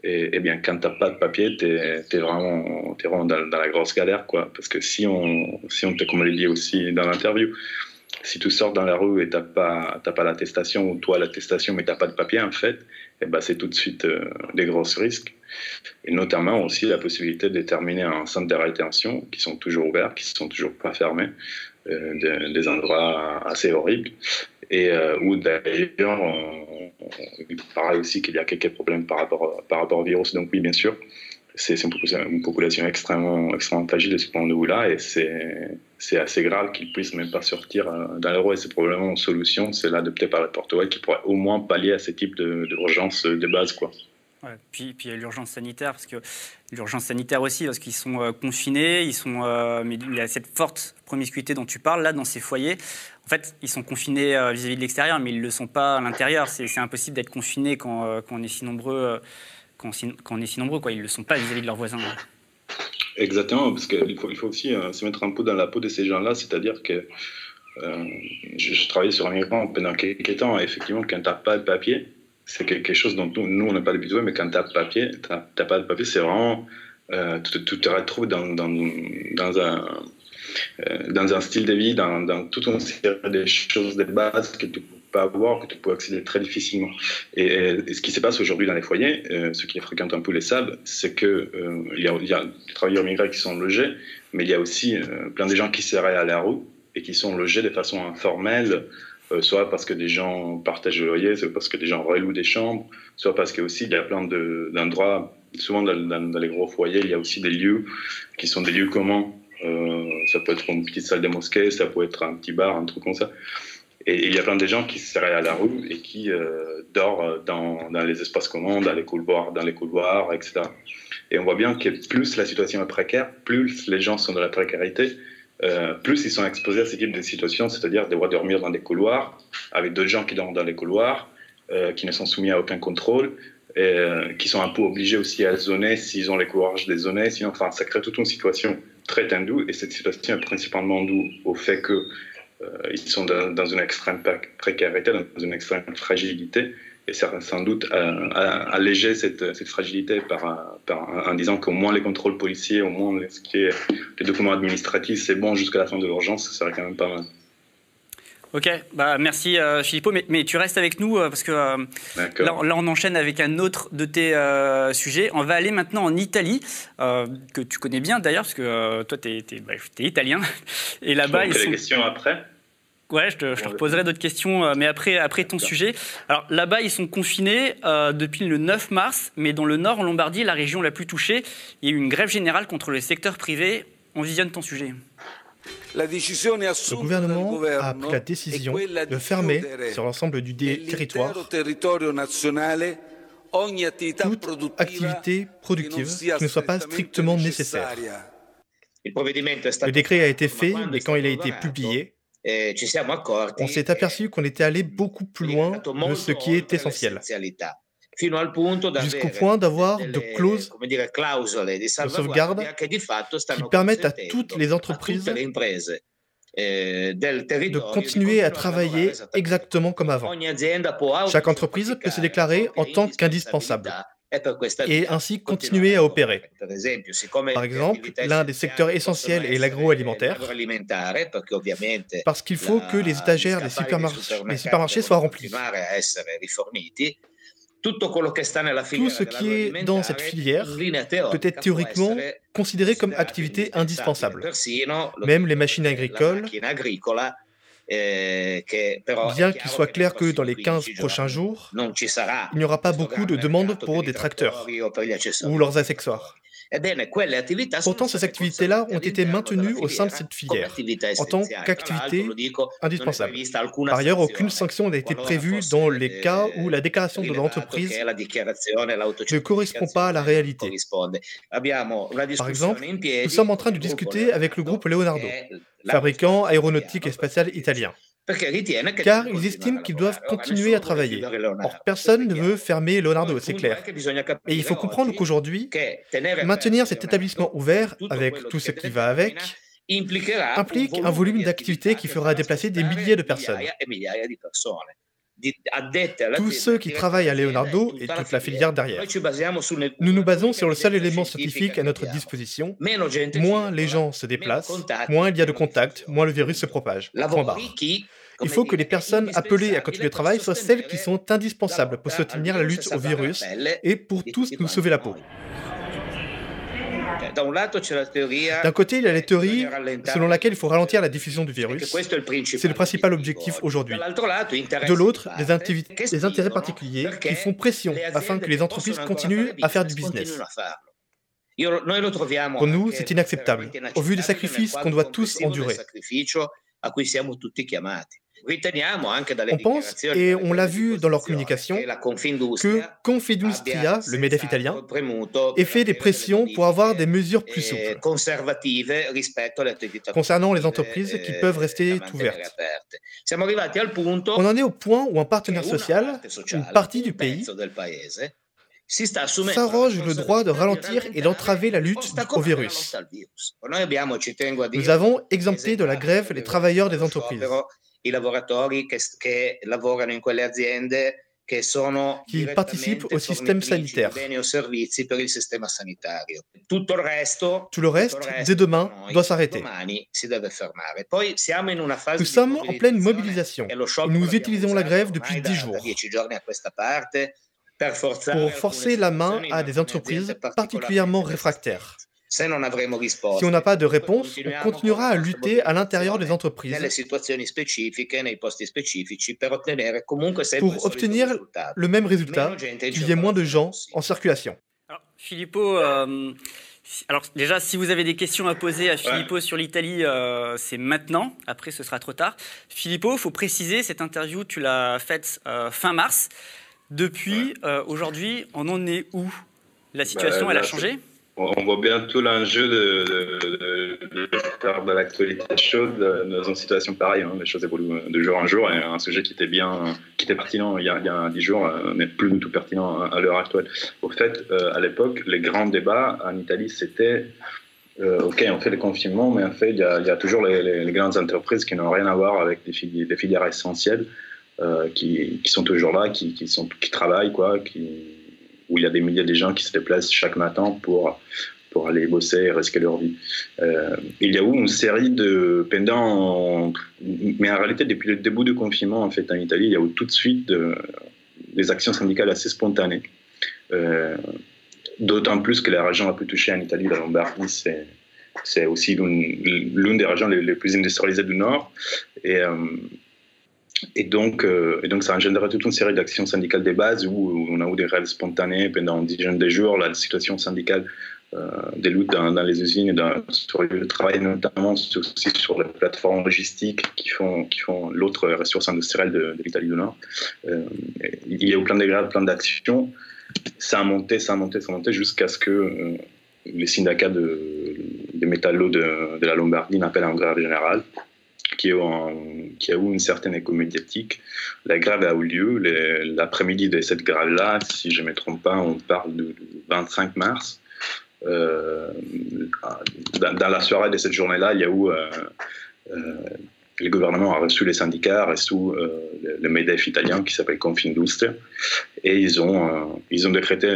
Et, bien, quand tu n'as pas de papier, tu es, vraiment, vraiment dans, la grosse galère. Quoi. Parce que si on, si on comme je dit aussi dans l'interview, si tu sors dans la rue et tu n'as pas, pas l'attestation, ou toi l'attestation, mais tu n'as pas de papier, en fait, eh ben, c'est tout de suite euh, des gros risques. Et notamment aussi la possibilité de déterminer un centre de rétention qui sont toujours ouverts, qui ne sont toujours pas fermés, euh, des, endroits assez horribles. Et euh, où d'ailleurs, il paraît aussi qu'il y a quelques problèmes par rapport, par rapport au virus. Donc oui, bien sûr, c'est une population extrêmement, extrêmement fragile de ce point de vue-là, et c'est assez grave qu'ils puissent même pas sortir euh, dans l'euro, et c'est probablement une solution, c'est l'adopter par le Portugal qui pourrait au moins pallier à ce type d'urgence de, de, base. Quoi. Puis, puis il y a l'urgence sanitaire, parce que l'urgence sanitaire aussi, parce qu'ils sont euh, confinés, ils sont, euh, mais il y a cette forte promiscuité dont tu parles là dans ces foyers. En fait, ils sont confinés vis-à-vis de l'extérieur, mais ils ne le sont pas à l'intérieur. C'est impossible d'être confiné quand, quand, on est si nombreux quand, on est si nombreux. Ils le sont pas vis-à-vis de leurs voisins. Exactement, parce qu'il faut, aussi euh, se mettre un peu dans la peau de ces gens-là, c'est-à-dire que euh, je, travaillais sur un migrant pendant quelques temps, et effectivement, quand tu n'as pas de papier, c'est quelque chose dont nous, on n'a pas l'habitude, mais quand tu pas de papier, t'as pas de papier, c'est vraiment. Euh, tu, te retrouves dans, dans, un. dans un style de vie, dans, dans toute une série de choses de base que tu avoir, que tu peux accéder très difficilement. Et, ce qui se passe aujourd'hui dans les foyers, euh, ceux qui fréquentent un peu les SAB, c'est qu'il euh, il y, a, y, a des travailleurs migrants qui sont logés, mais il y a aussi euh, plein de gens qui seraient à la rue et qui sont logés de façon informelle, soit parce que des gens partagent le loyer, soit parce que des gens relouent des chambres, soit parce qu'il y a plein d'endroits, souvent dans, les gros foyers, il y a aussi des lieux qui sont des lieux communs. ça peut être une petite salle de mosquée, ça peut être un petit bar, un truc comme ça. Et il y a plein de gens qui seraient à la rue et qui euh, dorment dans, dans, les espaces communs, dans les couloirs, dans les couloirs, etc. Et on voit bien que plus la situation est précaire, plus les gens sont dans la précarité, euh, plus ils sont exposés à ce type de situations, c'est-à-dire devoir dormir dans des couloirs, avec d'autres gens qui dorment dans les couloirs, euh, qui ne sont soumis à aucun contrôle, euh, qui sont un peu obligés aussi à zoner s'ils ont les courages des zoner. Sinon, enfin, ça crée toute une situation très tendue, et cette situation est principalement due au fait qu'ils sont dans, une extrême précarité, dans une extrême fragilité, et sans doute alléger cette, cette fragilité par, par, en disant qu'au moins les contrôles policiers, au moins ce qui est les documents administratifs, c'est bon jusqu'à la fin de l'urgence, ça serait quand même pas mal. Ok, bah merci euh, Philippot, mais, mais, tu restes avec nous euh, parce que euh, là, là, on enchaîne avec un autre de tes euh, sujets. On va aller maintenant en Italie, euh, que tu connais bien d'ailleurs, parce que euh, toi tu es, es, bah, es, italien. Et là-bas, ils sont... les questions après Ouais, je te, je te reposerai d'autres questions, euh, mais après, après ton sujet. Alors là-bas, ils sont confinés euh, depuis le 9 mars, mais dans le nord, en Lombardie, la région la plus touchée, il y a eu une grève générale contre le secteur privé. On visionne ton sujet. Le gouvernement a pris la décision de fermer sur l'ensemble du territoire toute activité productive qui ne soit pas strictement nécessaire. Le décret a été fait, mais quand il a été publié, on s'est aperçu qu'on était allé beaucoup plus loin de ce qui est essentiel, jusqu'au point d'avoir de clauses de sauvegarde qui permettent à toutes les entreprises de continuer à travailler exactement comme avant. Chaque entreprise peut se déclarer en tant qu'indispensable et ainsi continuer à opérer. Par exemple, l'un des secteurs essentiels est l'agroalimentaire, parce qu'il faut que les étagères des supermarchés, les supermarchés soient remplies. Tout ce qui est dans cette filière peut être théoriquement considéré comme activité indispensable. Même les machines agricoles Bien qu'il soit clair que dans les 15 prochains jours, il n'y aura pas beaucoup de demandes pour des tracteurs ou leurs accessoires. Pourtant, ces activités-là ont été maintenues au sein de cette filière. En tant qu'activité indispensable. Par ailleurs, aucune sanction n'a été prévue dans les cas où la déclaration de l'entreprise ne correspond pas à la réalité. Par exemple, nous sommes en train de discuter avec le groupe Leonardo, fabricant aéronautique et spatial italien car ils estiment qu'ils doivent continuer à travailler. Or, personne ne veut fermer Leonardo, c'est clair. Et il faut comprendre qu'aujourd'hui, maintenir cet établissement ouvert, avec tout ce qui va avec, implique un volume d'activité qui fera déplacer des milliers de personnes. Tous ceux qui travaillent à Leonardo et toute la filière derrière. Nous nous basons sur le seul élément scientifique à notre disposition. Moins les gens se déplacent, moins il y a de contacts, moins le virus se propage. Il faut que les personnes appelées à continuer le travail soient celles qui sont indispensables pour soutenir la lutte au virus et pour tous nous sauver la peau. D'un côté, il y a la théorie selon laquelle il faut ralentir la diffusion du virus. C'est le principal objectif aujourd'hui. De l'autre, des, des intérêts particuliers qui font pression afin que les entreprises continuent à faire du business. Pour nous, c'est inacceptable, au vu des sacrifices qu'on doit tous endurer. On pense, et on l'a vu dans leur communication, que Confindustria, le MEDEF italien, ait fait des pressions pour avoir des mesures plus souples concernant les entreprises qui peuvent rester ouvertes. On en est au point où un partenaire social, une partie du pays, s'arroge le droit de ralentir et d'entraver la lutte au virus. Nous avons exempté de la grève les travailleurs des entreprises qui participent au système sanitaire. Tout le reste, dès demain, doit s'arrêter. Nous sommes en pleine mobilisation. Nous utilisons la grève depuis dix jours pour forcer la main à des entreprises particulièrement réfractaires. Si on n'a pas de réponse, on continuera à lutter à l'intérieur des entreprises pour obtenir le même résultat, qu'il y ait moins de gens en circulation. Alors, Filippo, euh, alors déjà, si vous avez des questions à poser à Filippo ouais. sur l'Italie, euh, c'est maintenant. Après, ce sera trop tard. Filippo, il faut préciser, cette interview, tu l'as faite euh, fin mars. Depuis, ouais. aujourd'hui, on en est où? La situation, bah, elle a changé? On voit bien tout l'enjeu de, l'actualité chaude dans une situation pareille. Hein. Les choses évoluent de jour en jour et un sujet qui était bien, qui était pertinent il y a, 10 jours n'est plus du tout pertinent à l'heure actuelle. Au fait, à l'époque, les grands débats en Italie, c'était ok, on fait le confinement, mais en fait, il y a, toujours les, grandes entreprises qui n'ont rien à voir avec des filières, essentielles qui, sont toujours là, qui, travaillent, quoi, où il y a des milliers de gens qui se déplacent chaque matin pour, pour aller bosser et risquer leur vie. Euh, il y a eu une série de pendant, mais en réalité depuis le début du confinement en fait en Italie, il y a eu tout de suite des actions syndicales assez spontanées. Euh, d'autant plus que la région la plus touchée en Italie, la Lombardie, c'est c'est aussi l'une des régions les, plus industrialisées du Nord. Euh, et donc, euh, et donc, ça a toute une série d'actions syndicales des bases où, on a eu des rêves spontanés pendant une dizaine de jours. La situation syndicale euh, des luttes dans, les usines et dans, sur le travail, notamment aussi sur les plateformes logistiques qui font, l'autre ressource industrielle de, l'Italie du Nord. Euh, il y a eu plein de grèves, plein d'actions. Ça a monté, ça a monté, ça a monté jusqu'à ce que les syndicats de, métallos de, de la Lombardie n'appellent en grève générale qui, a eu une certaine écho médiatique. La grève a eu lieu l'après-midi de cette grève-là, si je ne me trompe pas, on parle du 25 mars. Euh, dans, la soirée de cette journée-là, il y a eu euh, euh, le gouvernement a reçu les syndicats, a reçu le, MEDEF italien qui s'appelle Confindustria, et ils ont, ils ont décrété,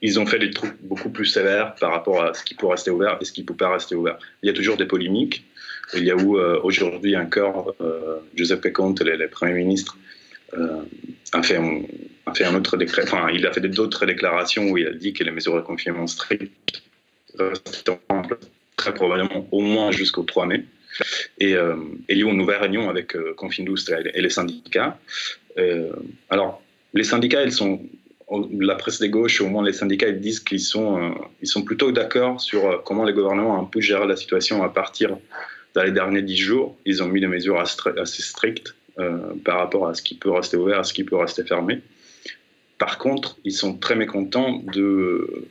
ils ont fait des trucs beaucoup plus sévères par rapport à ce qui peut rester ouvert et ce qui ne peut pas rester ouvert. Il y a toujours des polémiques, il y a eu euh, aujourd'hui encore euh, Giuseppe Conte, le, Premier ministre, euh, a fait, un, un autre décret, enfin, il a fait d'autres déclarations où il a dit que les mesures de confinement strictes resteront très probablement au moins jusqu'au 3 mai. Et, il y a eu une nouvelle réunion avec Confindustria et les syndicats. alors, les syndicats, ils sont la presse des gauches, au moins les syndicats, ils disent qu'ils sont, ils sont plutôt d'accord sur comment les gouvernements ont pu gérer la situation à partir dans les derniers dix jours, ils ont mis des mesures assez strictes euh, par rapport à ce qui peut rester ouvert, à ce qui peut rester fermé. Par contre, ils sont très mécontents de,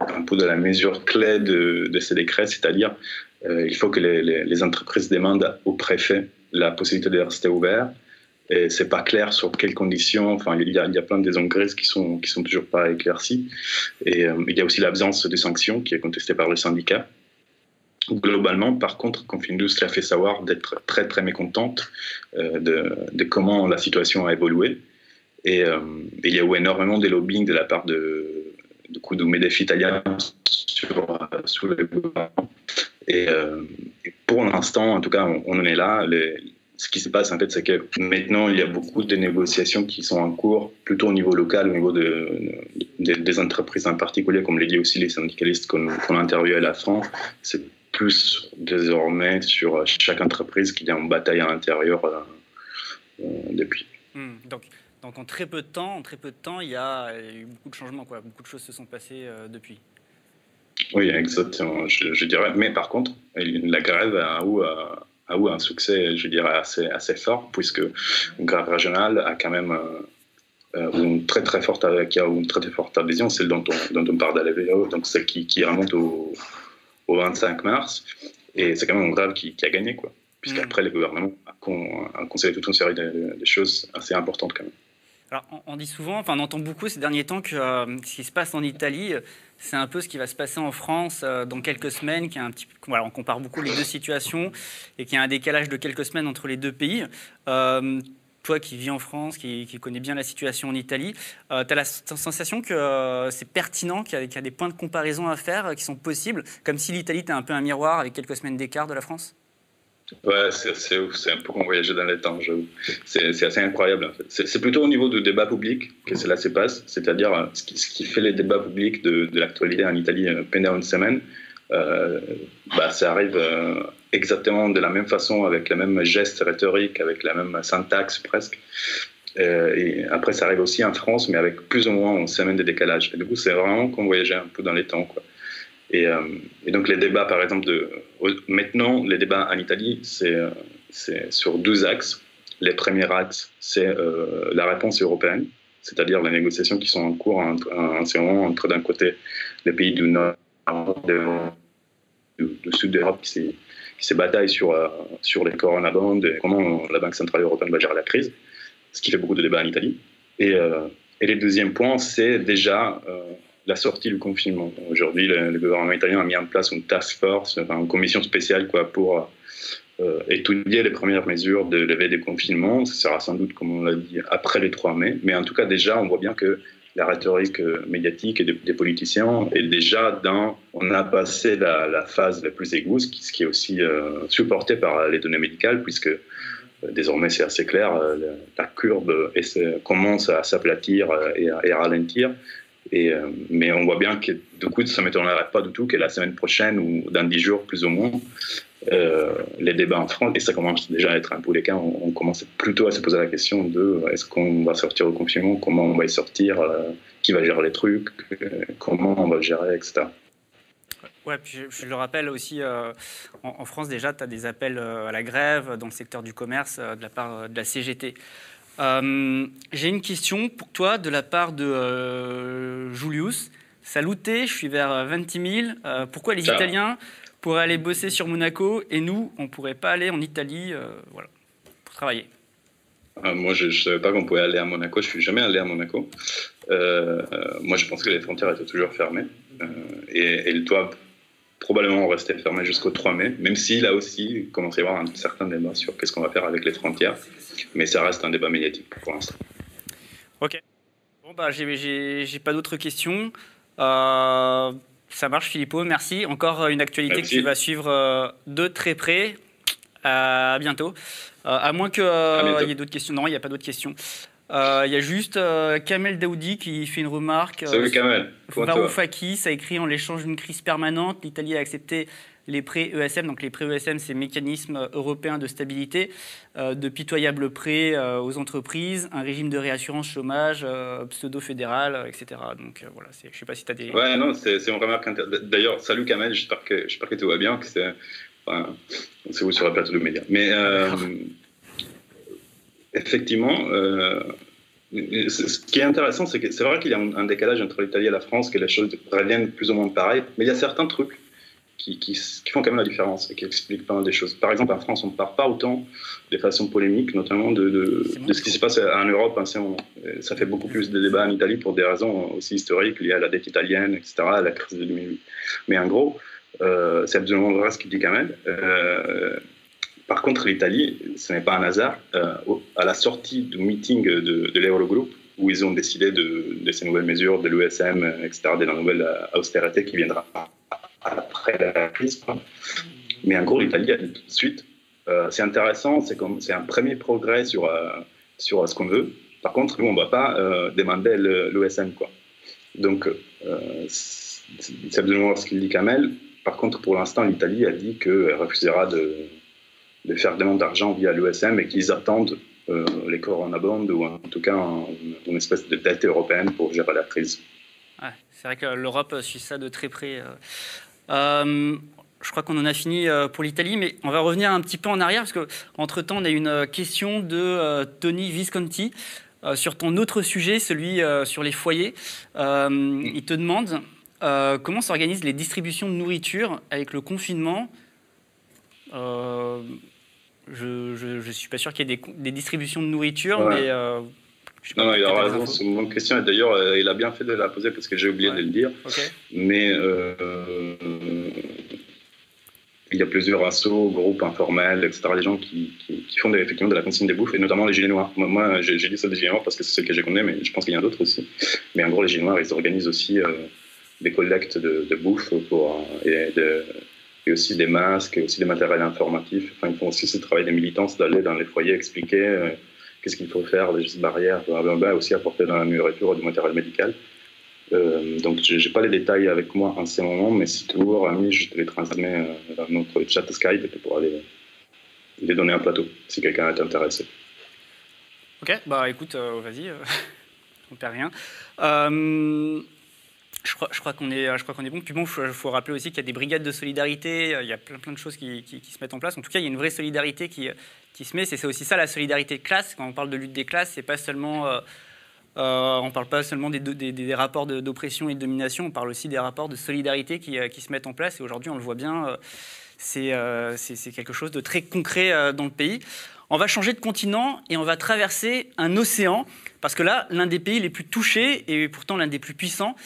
un peu de la mesure clé de, ces décrets, c'est-à-dire euh, il faut que les, entreprises demandent au préfet la possibilité de rester ouvert. Et c'est pas clair sur quelles conditions. Enfin, il y a, il y a plein de zones grises qui sont qui sont toujours pas éclaircies. Et euh, il y a aussi l'absence de sanctions qui est contestée par les syndicats. Globalement, par contre, Confindustrie a fait savoir d'être très très mécontente euh, de, comment la situation a évolué. Et, euh, il y a eu énormément de lobbying de la part de, de MEDEF italien sur, le gouvernement. Et, euh, pour l'instant, en tout cas, on, en est là. ce qui se passe, en fait, c'est que maintenant, il y a beaucoup de négociations qui sont en cours, plutôt au niveau local, au niveau de, des entreprises en particulier, comme l'a dit aussi les syndicalistes qu'on a interviewés à la. C'est plus désormais sur chaque entreprise qui est en bataille à l'intérieur euh, euh, depuis. Hmm, donc, donc en très peu de temps, en très peu de temps, il y a eu beaucoup de changements, quoi. Beaucoup de choses se sont passées euh, depuis. Oui, exactement. Je, dirais. Mais par contre, la grève a eu, a eu un succès, je dirais, assez, assez fort, puisque une grève régionale a quand même une très très forte, qui a une très très forte adhésion, celle dont on, dont on parle de la donc celle qui, qui remonte au, au 25 mars. Et c'est quand même grave qui, a gagné, quoi. Puisqu'après, mm. le gouvernement a, con, conseillé toute une série de, choses assez importantes, quand même. Alors, on, dit souvent, enfin, on entend beaucoup ces derniers temps que euh, ce qui se passe en Italie, c'est un peu ce qui va se passer en France euh, dans quelques semaines. Qui a un petit, voilà, on compare beaucoup les deux situations et qu'il y a un décalage de quelques semaines entre les deux pays. Euh, toi qui vis en France, qui, connais bien la situation en Italie, euh, tu as la sensation que euh, c'est pertinent, qu'il y, a des points de comparaison à faire euh, qui sont possibles, comme si l'Italie était un peu un miroir avec quelques semaines d'écart de la France? Ouais, c'est un peu comme voyager dans les temps, j'avoue. C'est assez incroyable. En fait. C'est plutôt au niveau du débat public que cela se passe, c'est-à-dire ce, qui, fait les débats publics de, de l'actualité en Italie pendant une semaine. bah, ça arrive exactement de la même façon, avec les mêmes gestes rhétoriques, avec la même syntaxe presque. Euh, et après, ça arrive aussi en France, mais avec plus ou moins une semaine de décalage. Et du coup, c'est vraiment qu'on voyageait un peu dans les temps. Quoi. Et, euh, donc, les débats, par exemple, de, maintenant, les débats en Italie, c'est sur deux axes. Les premiers axes, c'est euh, la réponse européenne, c'est-à-dire les négociations qui sont en cours entre, entre d'un côté les pays du Nord sud d'Europe qui s'est bataille sur, sur les corona bonds et comment la Banque Centrale Européenne va gérer la crise, ce qui fait beaucoup de débats en Italie. Et, et le deuxième point, c'est déjà la sortie du confinement. Aujourd'hui, le, gouvernement italien a mis en place une task force, enfin, une commission spéciale quoi, pour euh, étudier les premières mesures de levée des confinements. Ce sera sans doute, comme on l'a dit, après les 3 mai. Mais en tout cas, déjà, on voit bien que la rhétorique euh, médiatique et des, politiciens est déjà dans. On a passé la, phase la plus aiguë, ce qui, est aussi euh, supporté par les données médicales, puisque désormais c'est assez clair, la courbe commence à s'aplatir et, à ralentir. Et, mais on voit bien que du coup, ça ne m'étonnerait pas du tout que la semaine prochaine ou dans 10 jours plus ou moins, euh, les débats en France, et ça commence déjà à être un peu les cas, on, commence plutôt à se poser la question de est-ce qu'on va sortir au confinement, comment on va y sortir, euh, qui va gérer les trucs, euh, comment on va gérer, etc. Ouais, puis je, le rappelle aussi, en, France déjà, tu as des appels à la grève dans le secteur du commerce de la part de la CGT. J'ai une question pour toi de la part de Julius. Saluté, je suis vers 20 000. pourquoi les Italiens pourrait aller bosser sur Monaco et nous, on ne pourrait pas aller en Italie euh, voilà, pour travailler? Moi, je ne savais pas qu'on pouvait aller à Monaco. Je ne suis jamais allé à Monaco. Euh, moi, je pense que les frontières étaient toujours fermées et, elles doivent probablement rester fermées jusqu'au 3 mai, même si là aussi, il commence à y avoir un certain débat sur qu'est-ce qu'on va faire avec les frontières. Mais ça reste un débat médiatique pour l'instant. Ok. Bon, bah, j'ai pas d'autres questions. Euh, ça marche, Philippot, merci. Encore une actualité que tu vas suivre euh, de très près. À bientôt. Euh, à moins qu'il y ait d'autres questions. Non, il n'y a pas d'autres questions. Il y a juste Kamel Daoudi qui fait une remarque. Salut Kamel. Varoufakis a écrit en l'échange d'une crise permanente. L'Italie a accepté les prêts ESM. Donc les prêts ESM, c'est mécanisme européen de stabilité, euh, de pitoyables prêts euh, aux entreprises, un régime de réassurance chômage euh, pseudo-fédéral, etc. Donc voilà, je ne sais pas si tu as des... Ouais, non, c'est une remarque D'ailleurs, salut Kamel, j'espère que, que tout va bien, que c'est... Enfin, c'est vous sur la plateau de médias. Mais effectivement... ce qui est intéressant, c'est que c'est vrai qu'il y a un, décalage entre l'Italie et la France, que les choses reviennent plus ou moins pareil, mais il y a certains trucs qui, font quand même la différence et qui expliquent pas mal des choses. Par exemple, en France, on ne parle pas autant des façons polémiques, notamment de, de, ce qui se passe en Europe moment. Ça fait beaucoup plus de débats en Italie pour des raisons aussi historiques liées à la dette italienne, etc., à la crise de 2008. Mais en gros, euh, c'est absolument vrai ce qu'il dit quand même. Euh, par contre, l'Italie, ce n'est pas un hasard. Euh, à la sortie du meeting de, l'Eurogroupe, où ils ont décidé de, ces nouvelles mesures, de l'USM, etc., de la nouvelle austérité qui viendra après la crise. Mais en gros, l'Italie a dit tout de suite, euh, c'est intéressant, c'est un premier progrès sur, euh, sur ce qu'on veut. Par contre, nous, on ne va pas demander l'OSM. Quoi. Donc, c'est absolument ce qu'il dit Kamel. Par contre, pour l'instant, l'Italie a dit qu'elle refusera de, de faire demande d'argent via l'OSM et qu'ils attendent les corona bonds ou en tout cas une espèce de dette européenne pour gérer la crise. c'est vrai que l'Europe suit ça de très près. Euh, je crois qu'on en a fini euh, pour l'Italie, mais on va revenir un petit peu en arrière parce qu'entre temps, on a une question de euh, Tony Visconti sur ton autre sujet, celui sur les foyers. il te demande comment s'organisent les distributions de nourriture avec le confinement. Je ne suis pas sûr qu'il y ait des, distributions de nourriture, mais non, non, il a raison, c'est une bonne question. Et d'ailleurs, euh, il a bien fait de la poser parce que j'ai oublié de le dire. Mais euh, il y a plusieurs assos, groupes informels, etc., des gens qui, qui, font effectivement de la consigne des bouffes, et notamment les Gilets Noirs. Moi, j'ai dit ça des Gilets Noirs parce que c'est ceux que j'ai connais, mais je pense qu'il y en a d'autres aussi. Mais en gros, les Gilets Noirs, ils organisent aussi euh, des collectes de, de bouffe pour, et, de, et, aussi des masques, et aussi des matériels informatifs. Enfin, ils font aussi ce travail des militants, d'aller dans les foyers expliquer qu'est-ce qu'il faut faire, les barrières, blablabla, aussi apporter dans la nourriture du matériel médical. Euh, donc, je n'ai pas les détails avec moi en ce moment, mais si toujours, ami, je te les transmets euh, dans notre chat Skype et pour aller les donner un plateau, si quelqu'un est intéressé. Ok, bah écoute, euh, vas-y, on perd rien. Je crois, qu'on est, bon. Puis bon, il faut, rappeler aussi qu'il y a des brigades de solidarité, il y a plein, de choses qui, se mettent en place. En tout cas, il y a une vraie solidarité qui, se met. C'est aussi ça la solidarité de classe. Quand on parle de lutte des classes, c'est pas seulement euh, on ne parle pas seulement des, rapports d'oppression et de domination, on parle aussi des rapports de solidarité qui, qui se mettent en place. Et aujourd'hui, on le voit bien, c'est quelque chose de très concret dans le pays. On va changer de continent et on va traverser un océan, parce que là, l'un des pays les plus touchés et pourtant l'un des plus puissants,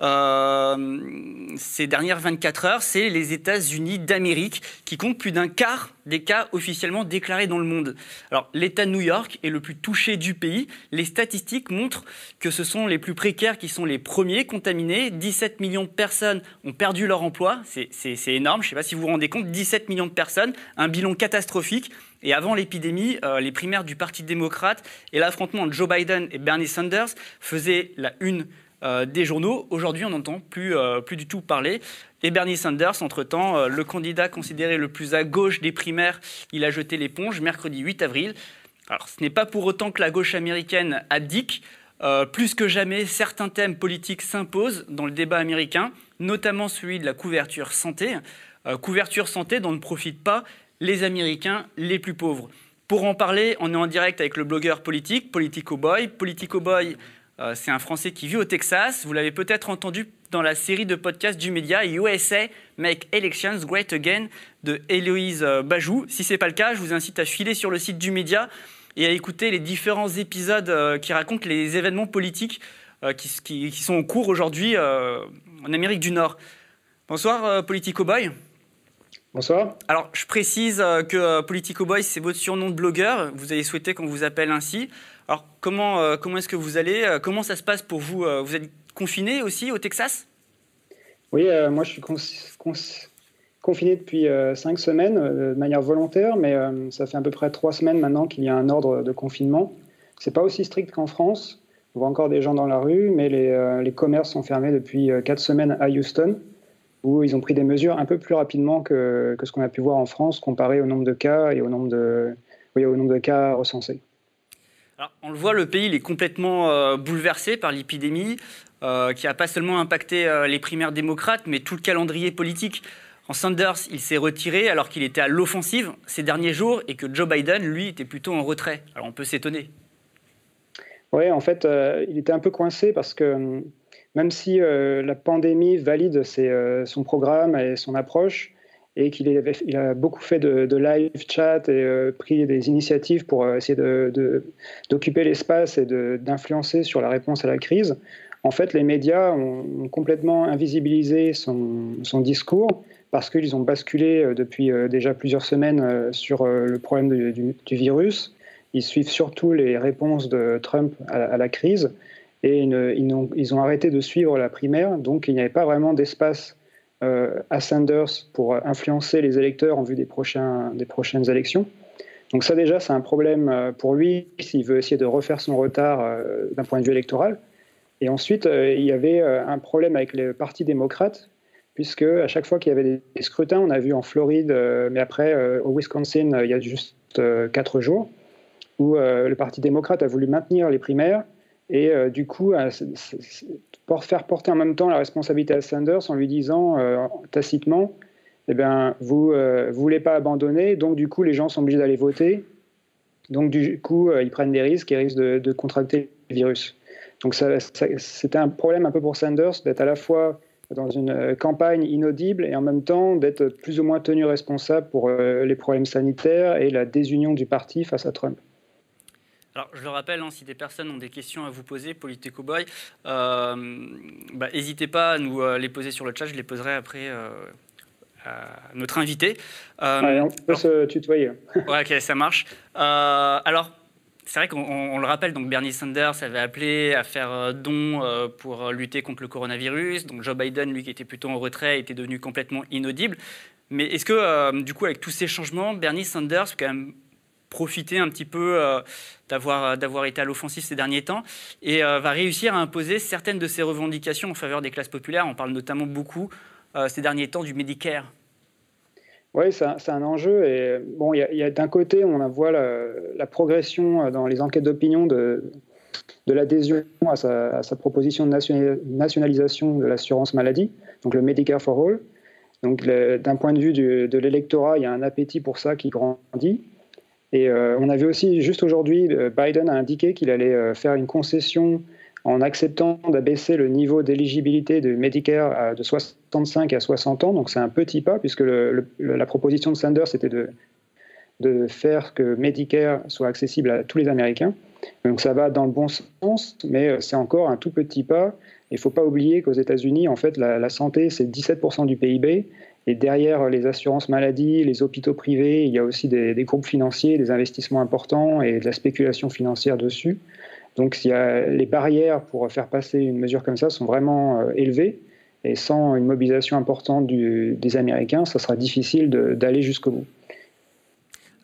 euh, ces dernières 24 heures, c'est les États-Unis d'Amérique qui comptent plus d'un quart des cas officiellement déclarés dans le monde. Alors, l'État de New York est le plus touché du pays. Les statistiques montrent que ce sont les plus précaires qui sont les premiers contaminés. 17 millions de personnes ont perdu leur emploi. C'est énorme. Je ne sais pas si vous vous rendez compte. 17 millions de personnes, un bilan catastrophique. Et avant l'épidémie, euh, les primaires du Parti démocrate et l'affrontement de Joe Biden et Bernie Sanders faisaient la une euh, des journaux. Aujourd'hui, on n'entend plus, euh, plus du tout parler. Et Bernie Sanders, entre-temps, euh, le candidat considéré le plus à gauche des primaires, il a jeté l'éponge mercredi 8 avril. Alors, ce n'est pas pour autant que la gauche américaine abdique. plus que jamais, certains thèmes politiques s'imposent dans le débat américain, notamment celui de la couverture santé. couverture santé dont ne profitent pas les Américains les plus pauvres. Pour en parler, on est en direct avec le blogueur politique, Politico Boy. Politico Boy, euh, c'est un Français qui vit au Texas. Vous l'avez peut-être entendu dans la série de podcasts du média USA Make Elections Great Again de Héloïse euh, Bajou. Si ce n'est pas le cas, je vous incite à filer sur le site du média et à écouter les différents épisodes euh, qui racontent les événements politiques qui, sont en cours aujourd'hui en Amérique du Nord. Bonsoir, Politico Boy. Bonsoir. Alors, je précise que Politico Boy, c'est votre surnom de blogueur. Vous avez souhaité qu'on vous appelle ainsi. Alors, comment, euh, comment est-ce que vous allez euh, Comment ça se passe pour vous euh, Vous êtes confiné aussi au Texas? Oui, moi je suis confiné depuis cinq semaines de manière volontaire, mais ça fait à peu près trois semaines maintenant qu'il y a un ordre de confinement. C'est pas aussi strict qu'en France. On voit encore des gens dans la rue, mais les, les commerces sont fermés depuis quatre semaines à Houston, où ils ont pris des mesures un peu plus rapidement que, que ce qu'on a pu voir en France, comparé au nombre de cas et au nombre de, oui, au nombre de cas recensés on le voit, le pays est complètement euh, bouleversé par l'épidémie, euh, qui n'a pas seulement impacté euh, les primaires démocrates, mais tout le calendrier politique. En Sanders, il s'est retiré alors qu'il était à l'offensive ces derniers jours et que Joe Biden, lui, était plutôt en retrait. Alors on peut s'étonner. Oui, en fait, il était un peu coincé parce que même si la pandémie valide son programme et son approche, et qu'il il a beaucoup fait de, live chat et euh, pris des initiatives pour euh, essayer d'occuper l'espace et d'influencer sur la réponse à la crise. En fait, les médias ont, complètement invisibilisé son, discours parce qu'ils ont basculé euh, depuis déjà plusieurs semaines sur le problème du, virus. Ils suivent surtout les réponses de Trump à, la crise et ils, ont, arrêté de suivre la primaire, donc il n'y avait pas vraiment d'espace à Sanders pour influencer les électeurs en vue des, prochaines élections. Donc ça déjà, c'est un problème euh, pour lui s'il veut essayer de refaire son retard euh, d'un point de vue électoral. Et ensuite, il y avait un problème avec les partis démocrates, puisque à chaque fois qu'il y avait des scrutins, on a vu en Floride, mais après au Wisconsin, il y a juste quatre jours, où le Parti démocrate a voulu maintenir les primaires et du coup, pour faire porter en même temps la responsabilité à Sanders en lui disant euh, tacitement eh bien, vous ne euh, voulez pas abandonner, donc du coup, les gens sont obligés d'aller voter. Donc du coup, euh, ils prennent des risques et risquent de, contracter le virus. Donc c'était un problème un peu pour Sanders d'être à la fois dans une campagne inaudible et en même temps d'être plus ou moins tenu responsable pour les problèmes sanitaires et la désunion du parti face à Trump. Alors, je le rappelle, hein, si des personnes ont des questions à vous poser, Politico Boy, euh, bah, n'hésitez pas à nous euh, les poser sur le chat, je les poserai après euh, à notre invité. on peut se tutoyer. ouais, ok, ça marche. alors, c'est vrai qu'on le rappelle, donc Bernie Sanders avait appelé à faire don pour lutter contre le coronavirus. Donc Joe Biden, lui qui était plutôt en retrait, était devenu complètement inaudible. Mais est-ce que, du coup, avec tous ces changements, Bernie Sanders, quand même profiter un petit peu euh, d'avoir, d'avoir été à l'offensive ces derniers temps et euh, va réussir à imposer certaines de ses revendications en faveur des classes populaires. On parle notamment beaucoup euh, ces derniers temps du Medicare. Oui, c'est un, enjeu. Bon, d'un côté, on voit la, progression dans les enquêtes d'opinion de, l'adhésion à sa, proposition de nationalisation de l'assurance maladie, donc le Medicare for All. Donc, d'un point de vue de l'électorat, il y a un appétit pour ça qui grandit. Et euh, on a vu aussi, juste aujourd'hui, euh, Biden a indiqué qu'il allait euh, faire une concession en acceptant d'abaisser le niveau d'éligibilité de Medicare de 65 à 60 ans. Donc c'est un petit pas, puisque la proposition de Sanders était de, faire que Medicare soit accessible à tous les Américains. Donc ça va dans le bon sens, mais c'est encore un tout petit pas. Il ne faut pas oublier qu'aux États-Unis, en fait, la, santé, c'est 17% du PIB. Et derrière les assurances maladies, les hôpitaux privés, il y a aussi des, groupes financiers, des investissements importants et de la spéculation financière dessus. Donc y a, les barrières pour faire passer une mesure comme ça sont vraiment euh, élevées. Et sans une mobilisation importante des Américains, ça sera difficile d'aller jusqu'au bout.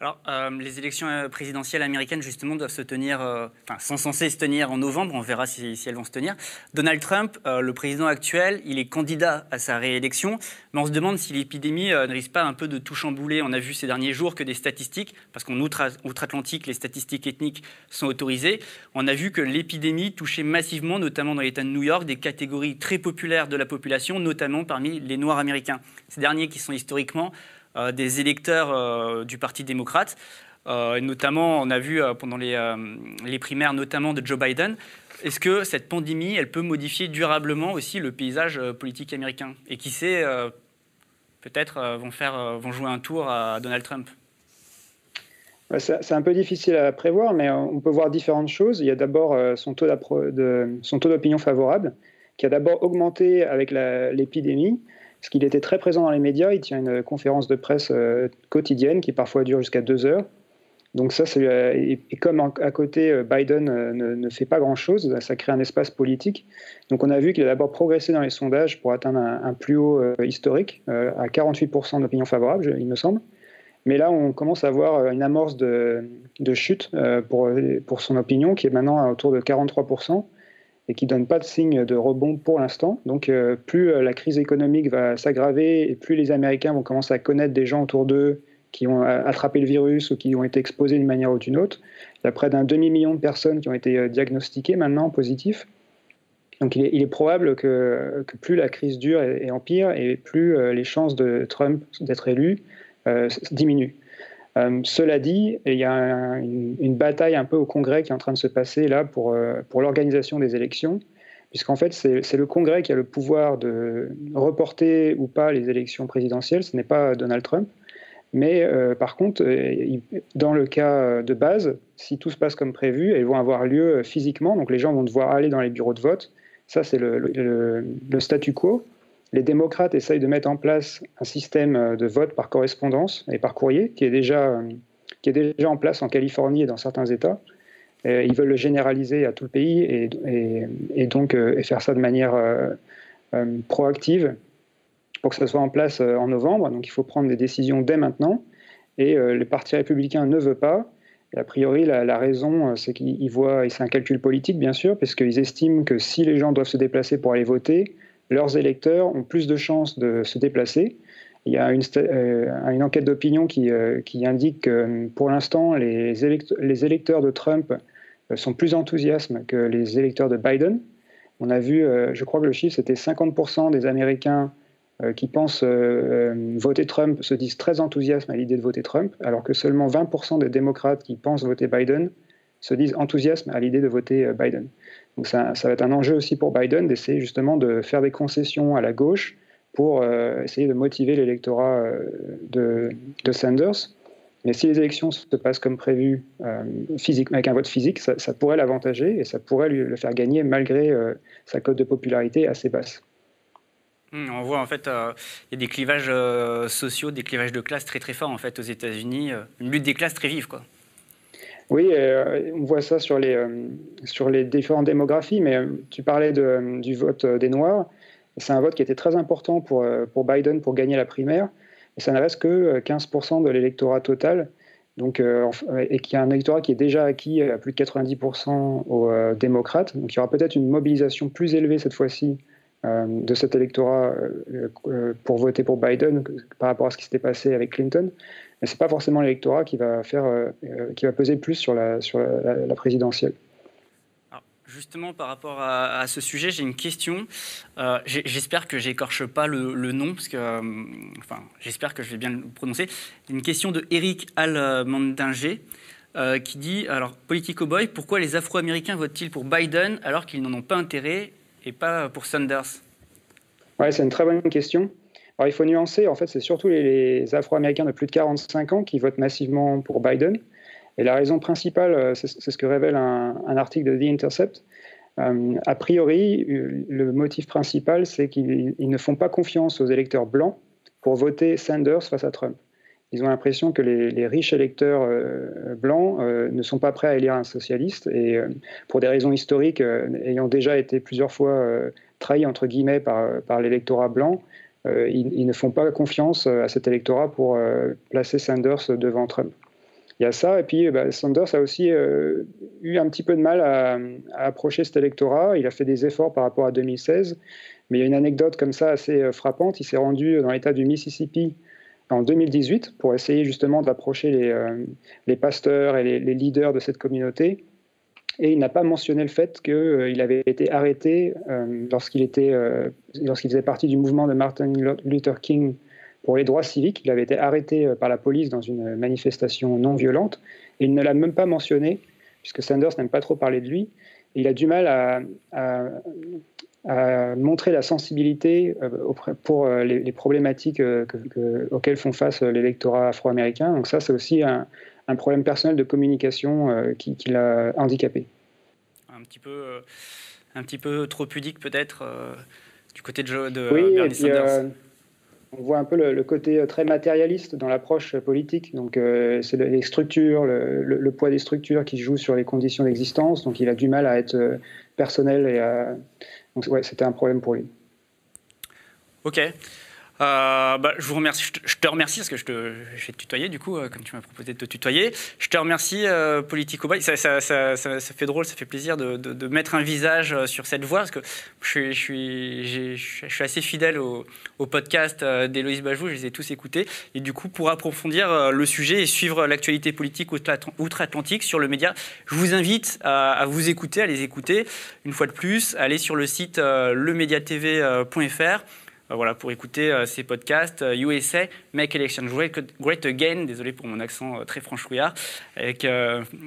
Alors, euh, les élections euh, présidentielles américaines, justement, doivent se tenir, euh, enfin, sont censées se tenir en novembre. On verra si, elles vont se tenir. Donald Trump, le président actuel, il est candidat à sa réélection. Mais on se demande si l'épidémie ne risque pas un peu de tout chambouler. On a vu ces derniers jours que des statistiques, parce qu'en outre-Atlantique, les statistiques ethniques sont autorisées. On a vu que l'épidémie touchait massivement, notamment dans l'État de New York, des catégories très populaires de la population, notamment parmi les Noirs américains. Ces derniers qui sont historiquement des électeurs euh, du Parti démocrate. Euh, notamment, on a vu pendant les, primaires, notamment de Joe Biden. Est-ce que cette pandémie, elle peut modifier durablement aussi le paysage politique américain? Et qui sait, peut-être vont, vont jouer un tour à Donald Trump? C'est un peu difficile à prévoir, mais on peut voir différentes choses. Il y a d'abord son taux d'opinion favorable, qui a d'abord augmenté avec l'épidémie parce qu'il était très présent dans les médias. Il tient une conférence de presse euh, quotidienne qui parfois dure jusqu'à deux heures. Donc ça, euh, et, comme à côté euh, Biden ne, fait pas grand-chose, ça crée un espace politique. Donc on a vu qu'il a d'abord progressé dans les sondages pour atteindre un, plus haut historique, à 48% d'opinion favorable, il me semble. Mais là, on commence à voir une amorce de, de chute pour, pour son opinion, qui est maintenant autour de 43% et qui ne donne pas de signe de rebond pour l'instant. Donc euh, plus euh, la crise économique va s'aggraver et plus les Américains vont commencer à connaître des gens autour d'eux qui ont euh, attrapé le virus ou qui ont été exposés d'une manière ou d'une autre. Il y a près d'un demi-million de personnes qui ont été diagnostiquées maintenant positifs. Donc il est, probable que, plus la crise dure et, empire et plus les chances de Trump d'être élu diminuent. Euh, cela dit, il y a une, bataille un peu au Congrès qui est en train de se passer là pour, euh, pour l'organisation des élections, puisqu'en fait c'est le Congrès qui a le pouvoir de reporter ou pas les élections présidentielles, ce n'est pas Donald Trump. Mais euh, par contre, dans le cas de base, si tout se passe comme prévu, elles vont avoir lieu physiquement, donc les gens vont devoir aller dans les bureaux de vote. Ça, c'est le, le, statu quo les démocrates essayent de mettre en place un système euh, de vote par correspondance et par courrier qui est déjà, euh, qui est déjà en place en Californie et dans certains États. ils veulent le généraliser à tout le pays et, donc euh, faire ça de manière proactive pour que ça soit en place en novembre. Donc il faut prendre des décisions dès maintenant. Et le Parti républicain ne veut pas. A priori, la, la raison, c'est qu'ils voient, et c'est un calcul politique bien sûr, parce qu'ils estiment que si les gens doivent se déplacer pour aller voter, leurs électeurs ont plus de chances de se déplacer. Il y a une, euh, enquête d'opinion qui, euh, indique que pour l'instant, les, les électeurs de Trump euh, sont plus enthousiastes que les électeurs de Biden. On a vu, je crois que le chiffre, c'était 50% des Américains qui pensent voter Trump se disent très enthousiastes à l'idée de voter Trump, alors que seulement 20% des démocrates qui pensent voter Biden se disent enthousiastes à l'idée de voter Biden. Donc ça, va être un enjeu aussi pour Biden d'essayer justement de faire des concessions à la gauche pour euh, essayer de motiver l'électorat euh, de, Sanders. Mais si les élections se passent comme prévu, euh, physique, avec un vote physique, ça, pourrait l'avantager et ça pourrait le faire gagner malgré sa cote de popularité assez basse. Hmm, on voit en fait, il y a des clivages sociaux, des clivages de classe très très forts en fait aux États-Unis, une lutte des classes très vive quoi. Oui, euh, on voit ça sur les, euh, sur les différentes démographies, mais euh, tu parlais du vote des Noirs. C'est un vote qui était très important pour, pour Biden pour gagner la primaire, et ça ne reste que 15% de l'électorat total, donc, et qui a un électorat qui est déjà acquis à plus de 90% aux démocrates. Donc il y aura peut-être une mobilisation plus élevée cette fois-ci de cet électorat pour voter pour Biden par rapport à ce qui s'était passé avec Clinton mais c'est pas forcément l'électorat qui va faire, euh, euh, qui va peser plus sur la, sur la, présidentielle. Justement, par rapport à, ce sujet, j'ai une question. Euh, j'espère que j'écorche pas le, nom, parce que, enfin, j'espère que je vais bien le prononcer. Une question de Eric Almandinger. qui dit alors Politico Boy, pourquoi les Afro-Américains votent-ils pour Biden alors qu'ils n'en ont pas intérêt et pas pour Sanders? Ouais, c'est une très bonne question. Alors il faut nuancer, en fait, c'est surtout les, Afro-Américains de plus de 45 ans qui votent massivement pour Biden. Et la raison principale, c'est ce que révèle un, article de The Intercept. a priori, le motif principal, c'est qu'ils ne font pas confiance aux électeurs blancs pour voter Sanders face à Trump. Ils ont l'impression que les, riches électeurs euh, blancs euh, ne sont pas prêts à élire un socialiste et euh, pour des raisons historiques, ayant déjà été plusieurs fois trahis entre guillemets par l'électorat blanc, ils, ne font pas confiance à cet électorat pour placer Sanders devant Trump. Il y a ça, et puis bah, Sanders a aussi eu un petit peu de mal à, approcher cet électorat. Il a fait des efforts par rapport à 2016, mais il y a une anecdote comme ça assez frappante. Il s'est rendu dans l'État du Mississippi en 2018 pour essayer justement d'approcher euh, les, pasteurs et les, leaders de cette communauté. Et il n'a pas mentionné le fait qu'il euh, avait été arrêté euh, lorsqu'il était, lorsqu'il faisait partie du mouvement de Martin Luther King pour les droits civiques. Il avait été arrêté par la police dans une manifestation non violente. Et il ne l'a même pas mentionné, puisque Sanders n'aime pas trop parler de lui. il a du mal à, montrer la sensibilité euh, pour euh, les, problématiques euh, auxquelles font face l'électorat afro-américain. Donc ça, c'est aussi un, problème personnel de communication qui, l'a handicapé. Un petit peu, un petit peu trop pudique peut-être du côté de, de oui, Bernie Sanders. on voit un peu le, côté très matérialiste dans l'approche politique. Donc, c'est les structures, le, le, poids des structures qui jouent sur les conditions d'existence. Donc, il a du mal à être personnel et à, donc ouais, c'était un problème pour lui. Ok. Euh, bah, je te, remercie parce que je, vais te tutoyer du coup, euh, comme tu m'as proposé de te tutoyer. Je te remercie, euh, Politico ça, ça, fait drôle, ça fait plaisir de, mettre un visage sur cette voix parce que je suis, assez fidèle au, au podcast d'Héloïse Bajou, je les ai tous écoutés. Et du coup, pour approfondir le sujet et suivre l'actualité politique outre-Atlantique sur le média, je vous invite à, à, vous écouter, à les écouter. Une fois de plus, allez sur le site lemediatv.fr voilà, pour écouter euh, ces podcasts. USA, euh, Make Election Great Again, désolé pour mon accent très franchouillard, avec,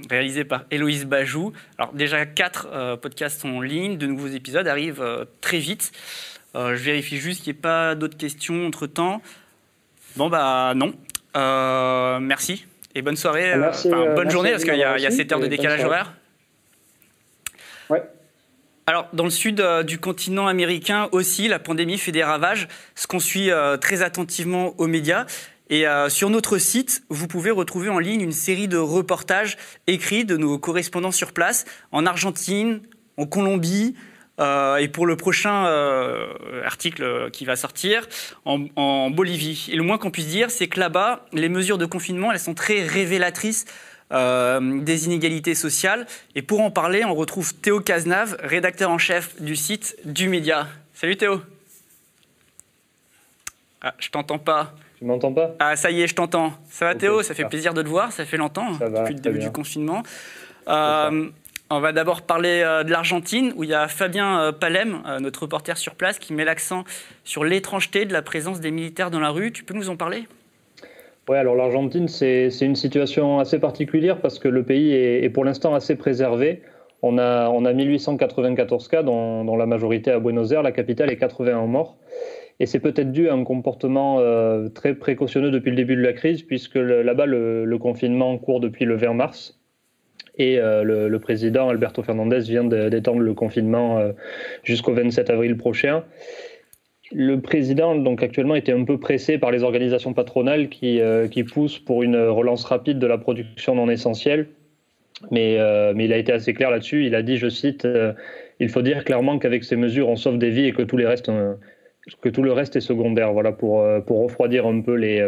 réalisé par Héloïse Bajou. Alors déjà, quatre podcasts sont en ligne, de nouveaux épisodes arrivent très vite. je vérifie juste qu'il n'y ait pas d'autres questions entre-temps. Bon, bah non. merci et bonne soirée, bonne journée, parce qu'il y, a 7 heures de décalage horaire. Ouais. Alors, dans le sud euh, du continent américain aussi, la pandémie fait des ravages, ce qu'on suit euh, très attentivement aux médias. Et euh, sur notre site, vous pouvez retrouver en ligne une série de reportages écrits de nos correspondants sur place, en Argentine, en Colombie, et pour le prochain article qui va sortir, en, en Bolivie. Et le moins qu'on puisse dire, c'est que là-bas, les mesures de confinement, elles sont très révélatrices euh, des inégalités sociales. Et pour en parler, on retrouve Théo Cazenave, rédacteur en chef du site du Média. Salut Théo. Ah, je t'entends pas. Tu m'entends pas? Ah, ça y est, je t'entends. Ça va Théo? Ça fait plaisir de te voir, ça fait longtemps, depuis le début du confinement. Euh, on va d'abord parler euh, de l'Argentine, où il y a Fabien Palem, notre reporter sur place, qui met l'accent sur l'étrangeté de la présence des militaires dans la rue. Tu peux nous en parler? Oui, alors l'Argentine, c'est une situation assez particulière parce que le pays est, pour l'instant assez préservé. On a, on a 1894 cas, dont, la majorité à Buenos Aires, la capitale, et 81 morts. Et c'est peut-être dû à un comportement euh, très précautionneux depuis le début de la crise, puisque là-bas, le, confinement court depuis le 20 mars. Et euh, le, président Alberto Fernandez vient d'étendre le confinement euh, jusqu'au 27 avril prochain. Le président, donc actuellement, était un peu pressé par les organisations patronales qui, euh, poussent pour une relance rapide de la production non essentielle. Mais, euh, mais il a été assez clair là-dessus. Il a dit, je cite, euh, Il faut dire clairement qu'avec ces mesures, on sauve des vies et que tout, le reste est secondaire. Voilà, pour, refroidir un peu les,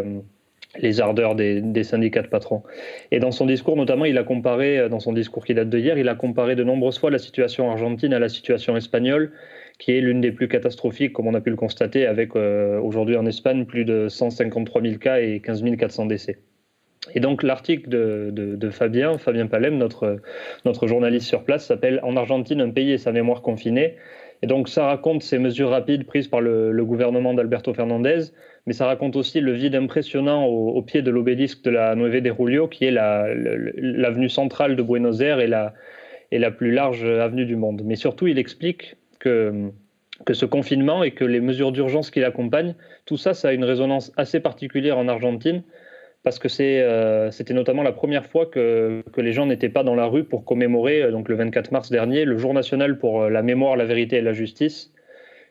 les ardeurs des, des, syndicats de patrons. Et dans son discours, notamment, il a comparé, dans son discours qui date de hier, il a comparé de nombreuses fois la situation argentine à la situation espagnole qui est l'une des plus catastrophiques, comme on a pu le constater, avec euh, aujourd'hui en Espagne plus de 153 000 cas et 15 400 décès. Et donc l'article de, Fabien, Fabien Palem, notre, journaliste sur place, s'appelle En Argentine, un pays et sa mémoire confinée. Et donc ça raconte ces mesures rapides prises par le, gouvernement d'Alberto Fernandez, mais ça raconte aussi le vide impressionnant au, pied de l'obélisque de la Nueve de Julio, qui est l'avenue centrale de Buenos Aires et la plus large avenue du monde. Mais surtout, il explique que, ce confinement et que les mesures d'urgence qui l'accompagnent, tout ça, ça a une résonance assez particulière en Argentine, parce que euh, c'était notamment la première fois que, les gens n'étaient pas dans la rue pour commémorer, euh, donc le 24 mars dernier, le jour national pour euh, la mémoire, la vérité et la justice,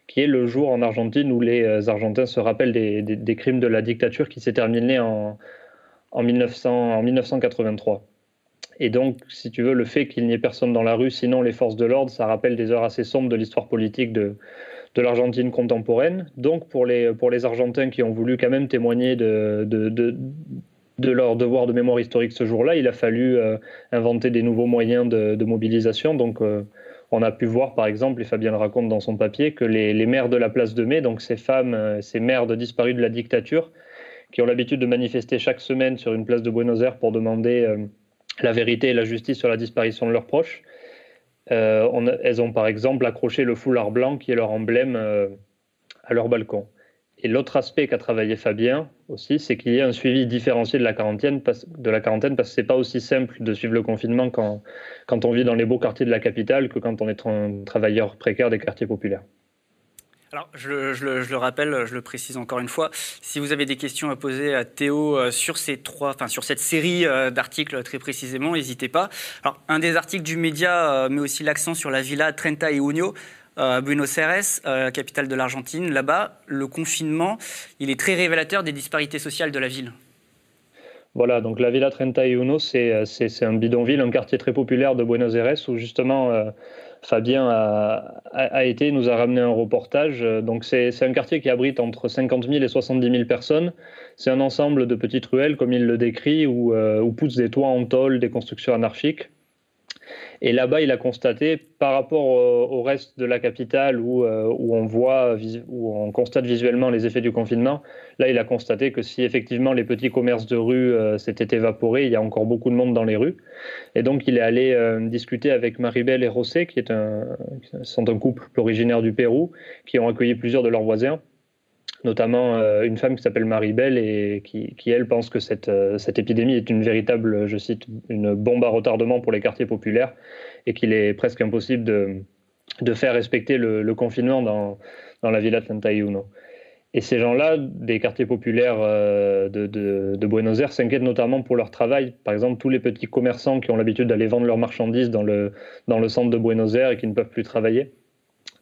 qui est le jour en Argentine où les Argentins se rappellent des, crimes de la dictature qui s'est terminé en, en, 1900, en 1983. Et donc, si tu veux, le fait qu'il n'y ait personne dans la rue, sinon les forces de l'ordre, ça rappelle des heures assez sombres de l'histoire politique de, l'Argentine contemporaine. Donc pour les, pour les Argentins qui ont voulu quand même témoigner de, de, de, leur devoir de mémoire historique ce jour-là, il a fallu euh, inventer des nouveaux moyens de, mobilisation. Donc euh, on a pu voir par exemple, et Fabien le raconte dans son papier, que les, les maires de la place de mai, donc ces femmes, euh, ces mères de disparus de la dictature, qui ont l'habitude de manifester chaque semaine sur une place de Buenos Aires pour demander la vérité et la justice sur la disparition de leurs proches, euh, elles ont par exemple accroché le foulard blanc qui est leur emblème euh, à leur balcon. Et l'autre aspect qu'a travaillé Fabien aussi, c'est qu'il y a un suivi différencié de la quarantaine, de la quarantaine parce que c'est pas aussi simple de suivre le confinement quand, quand on vit dans les beaux quartiers de la capitale que quand on est un travailleur précaire des quartiers populaires. Alors, je, le rappelle, je le précise encore une fois, si vous avez des questions à poser à Théo euh, sur, ces trois, enfin, sur cette série euh, d'articles très précisément, n'hésitez pas. Alors, un des articles du média euh, met aussi l'accent sur la villa Trenta y Union, à Buenos Aires, capitale de l'Argentine. Là-bas, le confinement, il est très révélateur des disparités sociales de la ville. Voilà, donc la Villa Trenta y Uno, c'est un bidonville, un quartier très populaire de Buenos Aires où justement Fabien a, été, nous a ramené un reportage. Donc c'est un quartier qui abrite entre 50 000 et 70 000 personnes. C'est un ensemble de petites ruelles, comme il le décrit, où, euh, où poussent des toits en tôle, des constructions anarchiques. Et là-bas, il a constaté, par rapport au, reste de la capitale où, euh, on voit, où on constate visuellement les effets du confinement, là, il a constaté que si effectivement les petits commerces de rue euh, s'étaient évaporés, il y a encore beaucoup de monde dans les rues. Et donc, il est allé euh, discuter avec Maribel et José, qui sont un couple originaire du Pérou, qui ont accueilli plusieurs de leurs voisins notamment euh, une femme qui s'appelle Marie Belle et qui, elle, pense que cette, euh, cette épidémie est une véritable, je cite, une bombe à retardement pour les quartiers populaires et qu'il est presque impossible de, de faire respecter le, confinement dans, dans, la Villa Uno. Et ces gens-là, des quartiers populaires euh, de, de, Buenos Aires, s'inquiètent notamment pour leur travail. Par exemple, tous les petits commerçants qui ont l'habitude d'aller vendre leurs marchandises dans le, dans le centre de Buenos Aires et qui ne peuvent plus travailler.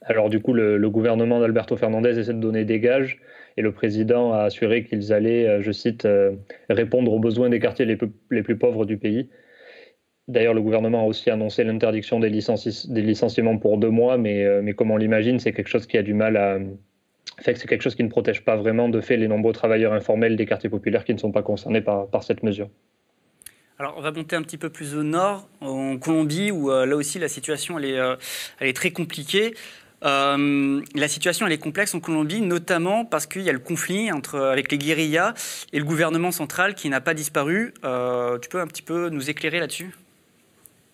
Alors du coup, le, gouvernement d'Alberto Fernandez essaie de donner des gages et le président a assuré qu'ils allaient, euh, je cite, euh, répondre aux besoins des quartiers les plus, pauvres du pays. D'ailleurs, le gouvernement a aussi annoncé l'interdiction des, licenciements pour deux mois, mais, euh, mais comme on l'imagine, c'est quelque chose qui a du mal à... Fait c'est quelque chose qui ne protège pas vraiment de fait les nombreux travailleurs informels des quartiers populaires qui ne sont pas concernés par, cette mesure. Alors, on va monter un petit peu plus au nord, en Colombie, où là aussi la situation est très compliquée. Euh, la situation elle est complexe en Colombie, notamment parce qu'il y a le conflit entre, avec les guérillas et le gouvernement central qui n'a pas disparu. Euh, tu peux un petit peu nous éclairer là-dessus?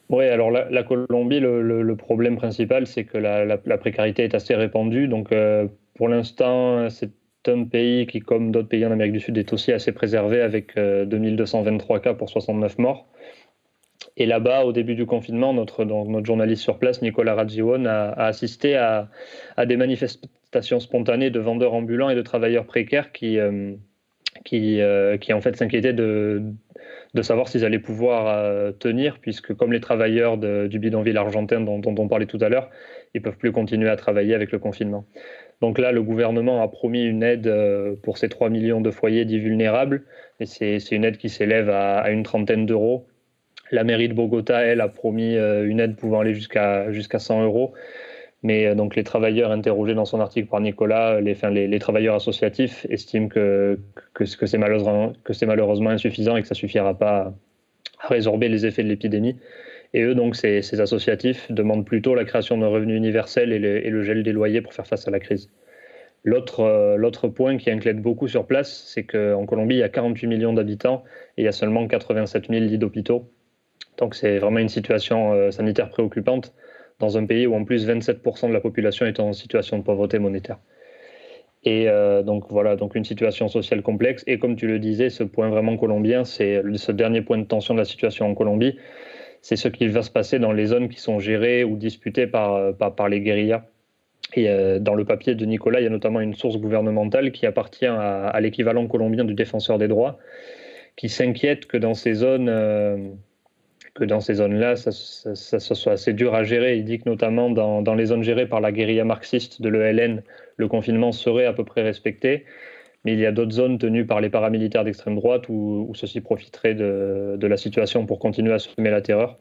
Oui, alors la, Colombie, le, problème principal, c'est que la, précarité est assez répandue. Donc, euh, pour l'instant, c'est un pays qui, comme d'autres pays en Amérique du Sud, est aussi assez préservé avec 2223 cas pour 69 morts. Et là-bas, au début du confinement, notre, journaliste sur place, Nicolas Radziwon, a, assisté à, des manifestations spontanées de vendeurs ambulants et de travailleurs précaires qui, euh, qui, euh, qui, en fait s'inquiétaient de, savoir s'ils allaient pouvoir euh, tenir, puisque comme les travailleurs du bidonville argentin dont, on parlait tout à l'heure, ils peuvent plus continuer à travailler avec le confinement. Donc là, le gouvernement a promis une aide pour ces 3 millions de foyers dits vulnérables, et c'est une aide qui s'élève à, une trentaine d'euros la mairie de Bogota, elle, a promis euh, une aide pouvant aller jusqu'à jusqu'à 100 euros. Mais euh, donc les travailleurs interrogés dans son article par Nicolas, les, les, travailleurs associatifs estiment que, que, c'est malheureusement, insuffisant et que ça suffira pas à résorber les effets de l'épidémie. Et eux, donc, ces, associatifs demandent plutôt la création d'un revenu universel et le, et le, gel des loyers pour faire face à la crise. Euh, l'autre point qui inquiète beaucoup sur place, c'est qu'en Colombie, il y a 48 millions d'habitants et il y a seulement 87 000 lits d'hôpitaux. Donc c'est vraiment une situation euh, sanitaire préoccupante. dans un pays où en plus 27% de la population est en situation de pauvreté monétaire. Et euh, donc voilà, donc une situation sociale complexe. Et comme tu le disais, ce point vraiment colombien, c'est ce dernier point de tension de la situation en Colombie, c'est ce qui va se passer dans les zones qui sont gérées ou disputées par, par, les guérillas. Et euh, dans le papier de Nicolas, il y a notamment une source gouvernementale qui appartient à, l'équivalent colombien du défenseur des droits, qui s'inquiète que dans ces zones euh, que dans ces zones-là, ça, ça, soit assez dur à gérer. Il dit que notamment dans, dans les zones gérées par la guérilla marxiste de l'ELN, le confinement serait à peu près respecté. Mais il y a d'autres zones tenues par les paramilitaires d'extrême droite où, où ceux-ci profiteraient de, de, la situation pour continuer à semer la terreur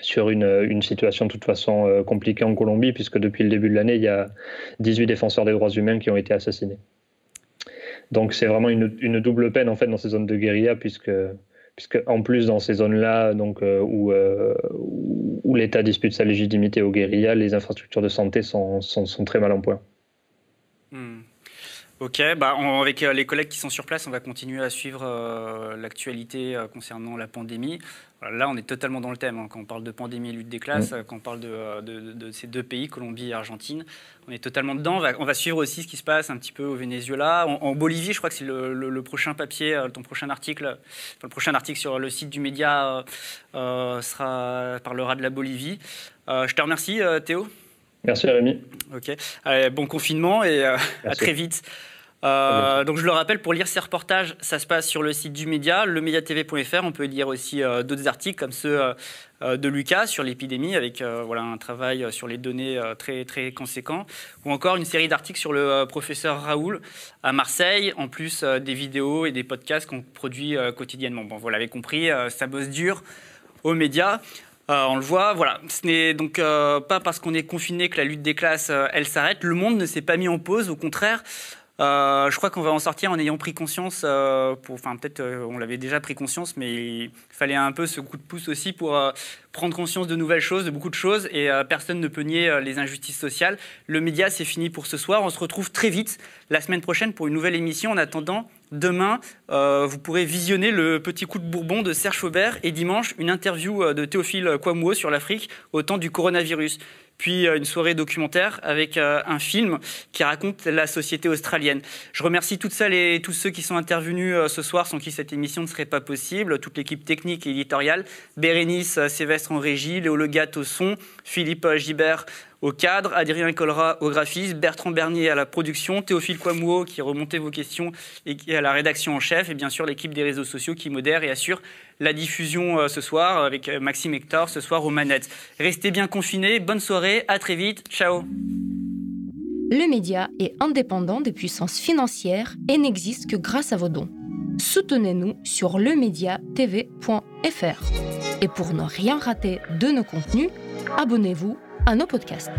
sur une, une, situation de toute façon euh, compliquée en Colombie, puisque depuis le début de l'année, il y a 18 défenseurs des droits humains qui ont été assassinés. Donc c'est vraiment une, une, double peine en fait dans ces zones de guérilla, puisque puisque en plus dans ces zones-là, donc euh, où, euh, où l'État dispute sa légitimité aux guérillas, les infrastructures de santé sont, sont, sont très mal en point. Hmm. Ok, bah avec euh, les collègues qui sont sur place, on va continuer à suivre euh, l'actualité euh, concernant la pandémie. là, on est totalement dans le thème. Hein, quand on parle de pandémie et lutte des classes, mmh. quand on parle de, de, de, ces deux pays, Colombie et Argentine, on est totalement dedans. On va, on va, suivre aussi ce qui se passe un petit peu au Venezuela. En, en Bolivie, je crois que c'est le, le, le, prochain papier, ton prochain article, enfin, le prochain article sur le site du média sera, parlera de la Bolivie. je te remercie, Théo. Merci Rémi. Ok. Allez, bon confinement et à très vite. Euh, donc je le rappelle, pour lire ces reportages, ça se passe sur le site du média, lemediatv.fr. On peut lire aussi euh, d'autres articles comme ceux euh, de Lucas sur l'épidémie, avec voilà, un travail sur les données très, très conséquent, ou encore une série d'articles sur le professeur Raoul à Marseille, en plus des vidéos et des podcasts qu'on produit quotidiennement. Bon, vous l'avez compris, ça bosse dur aux médias. on le voit, voilà. Ce n'est donc pas parce qu'on est confiné que la lutte des classes, elle s'arrête. Le monde ne s'est pas mis en pause, au contraire. Euh, je crois qu'on va en sortir en ayant pris conscience, euh, enfin peut-être euh, on l'avait déjà pris conscience, mais il fallait un peu ce coup de pouce aussi pour prendre conscience de nouvelles choses, de beaucoup de choses, et personne ne peut nier les injustices sociales. Le média, c'est fini pour ce soir. On se retrouve très vite la semaine prochaine pour une nouvelle émission. En attendant, demain, vous pourrez visionner le petit coup de bourbon de Serge Faubert, et dimanche, une interview de Théophile Kouamouo sur l'Afrique au temps du coronavirus puis euh, une soirée documentaire avec euh, un film qui raconte la société australienne. Je remercie toutes celles et tous ceux qui sont intervenus euh, ce soir, sans qui cette émission ne serait pas possible, toute l'équipe technique et éditoriale, Bérénice Sévestre en régie, Léo Legat au son, Philippe Gibert au cadre, Adrien Colra au graphisme, Bertrand Bernier à la production, Théophile Quamouo qui remontait vos questions et à la rédaction en chef, et bien sûr l'équipe des réseaux sociaux qui modère et assure la diffusion euh, ce soir avec euh, Maxime Hector ce soir aux manettes. Restez bien confinés, bonne soirée, à très vite, ciao Le média est indépendant des puissances financières et n'existe que grâce à vos dons. Soutenez-nous sur lemediatv.fr. Et pour ne rien rater de nos contenus, abonnez-vous à nos podcasts.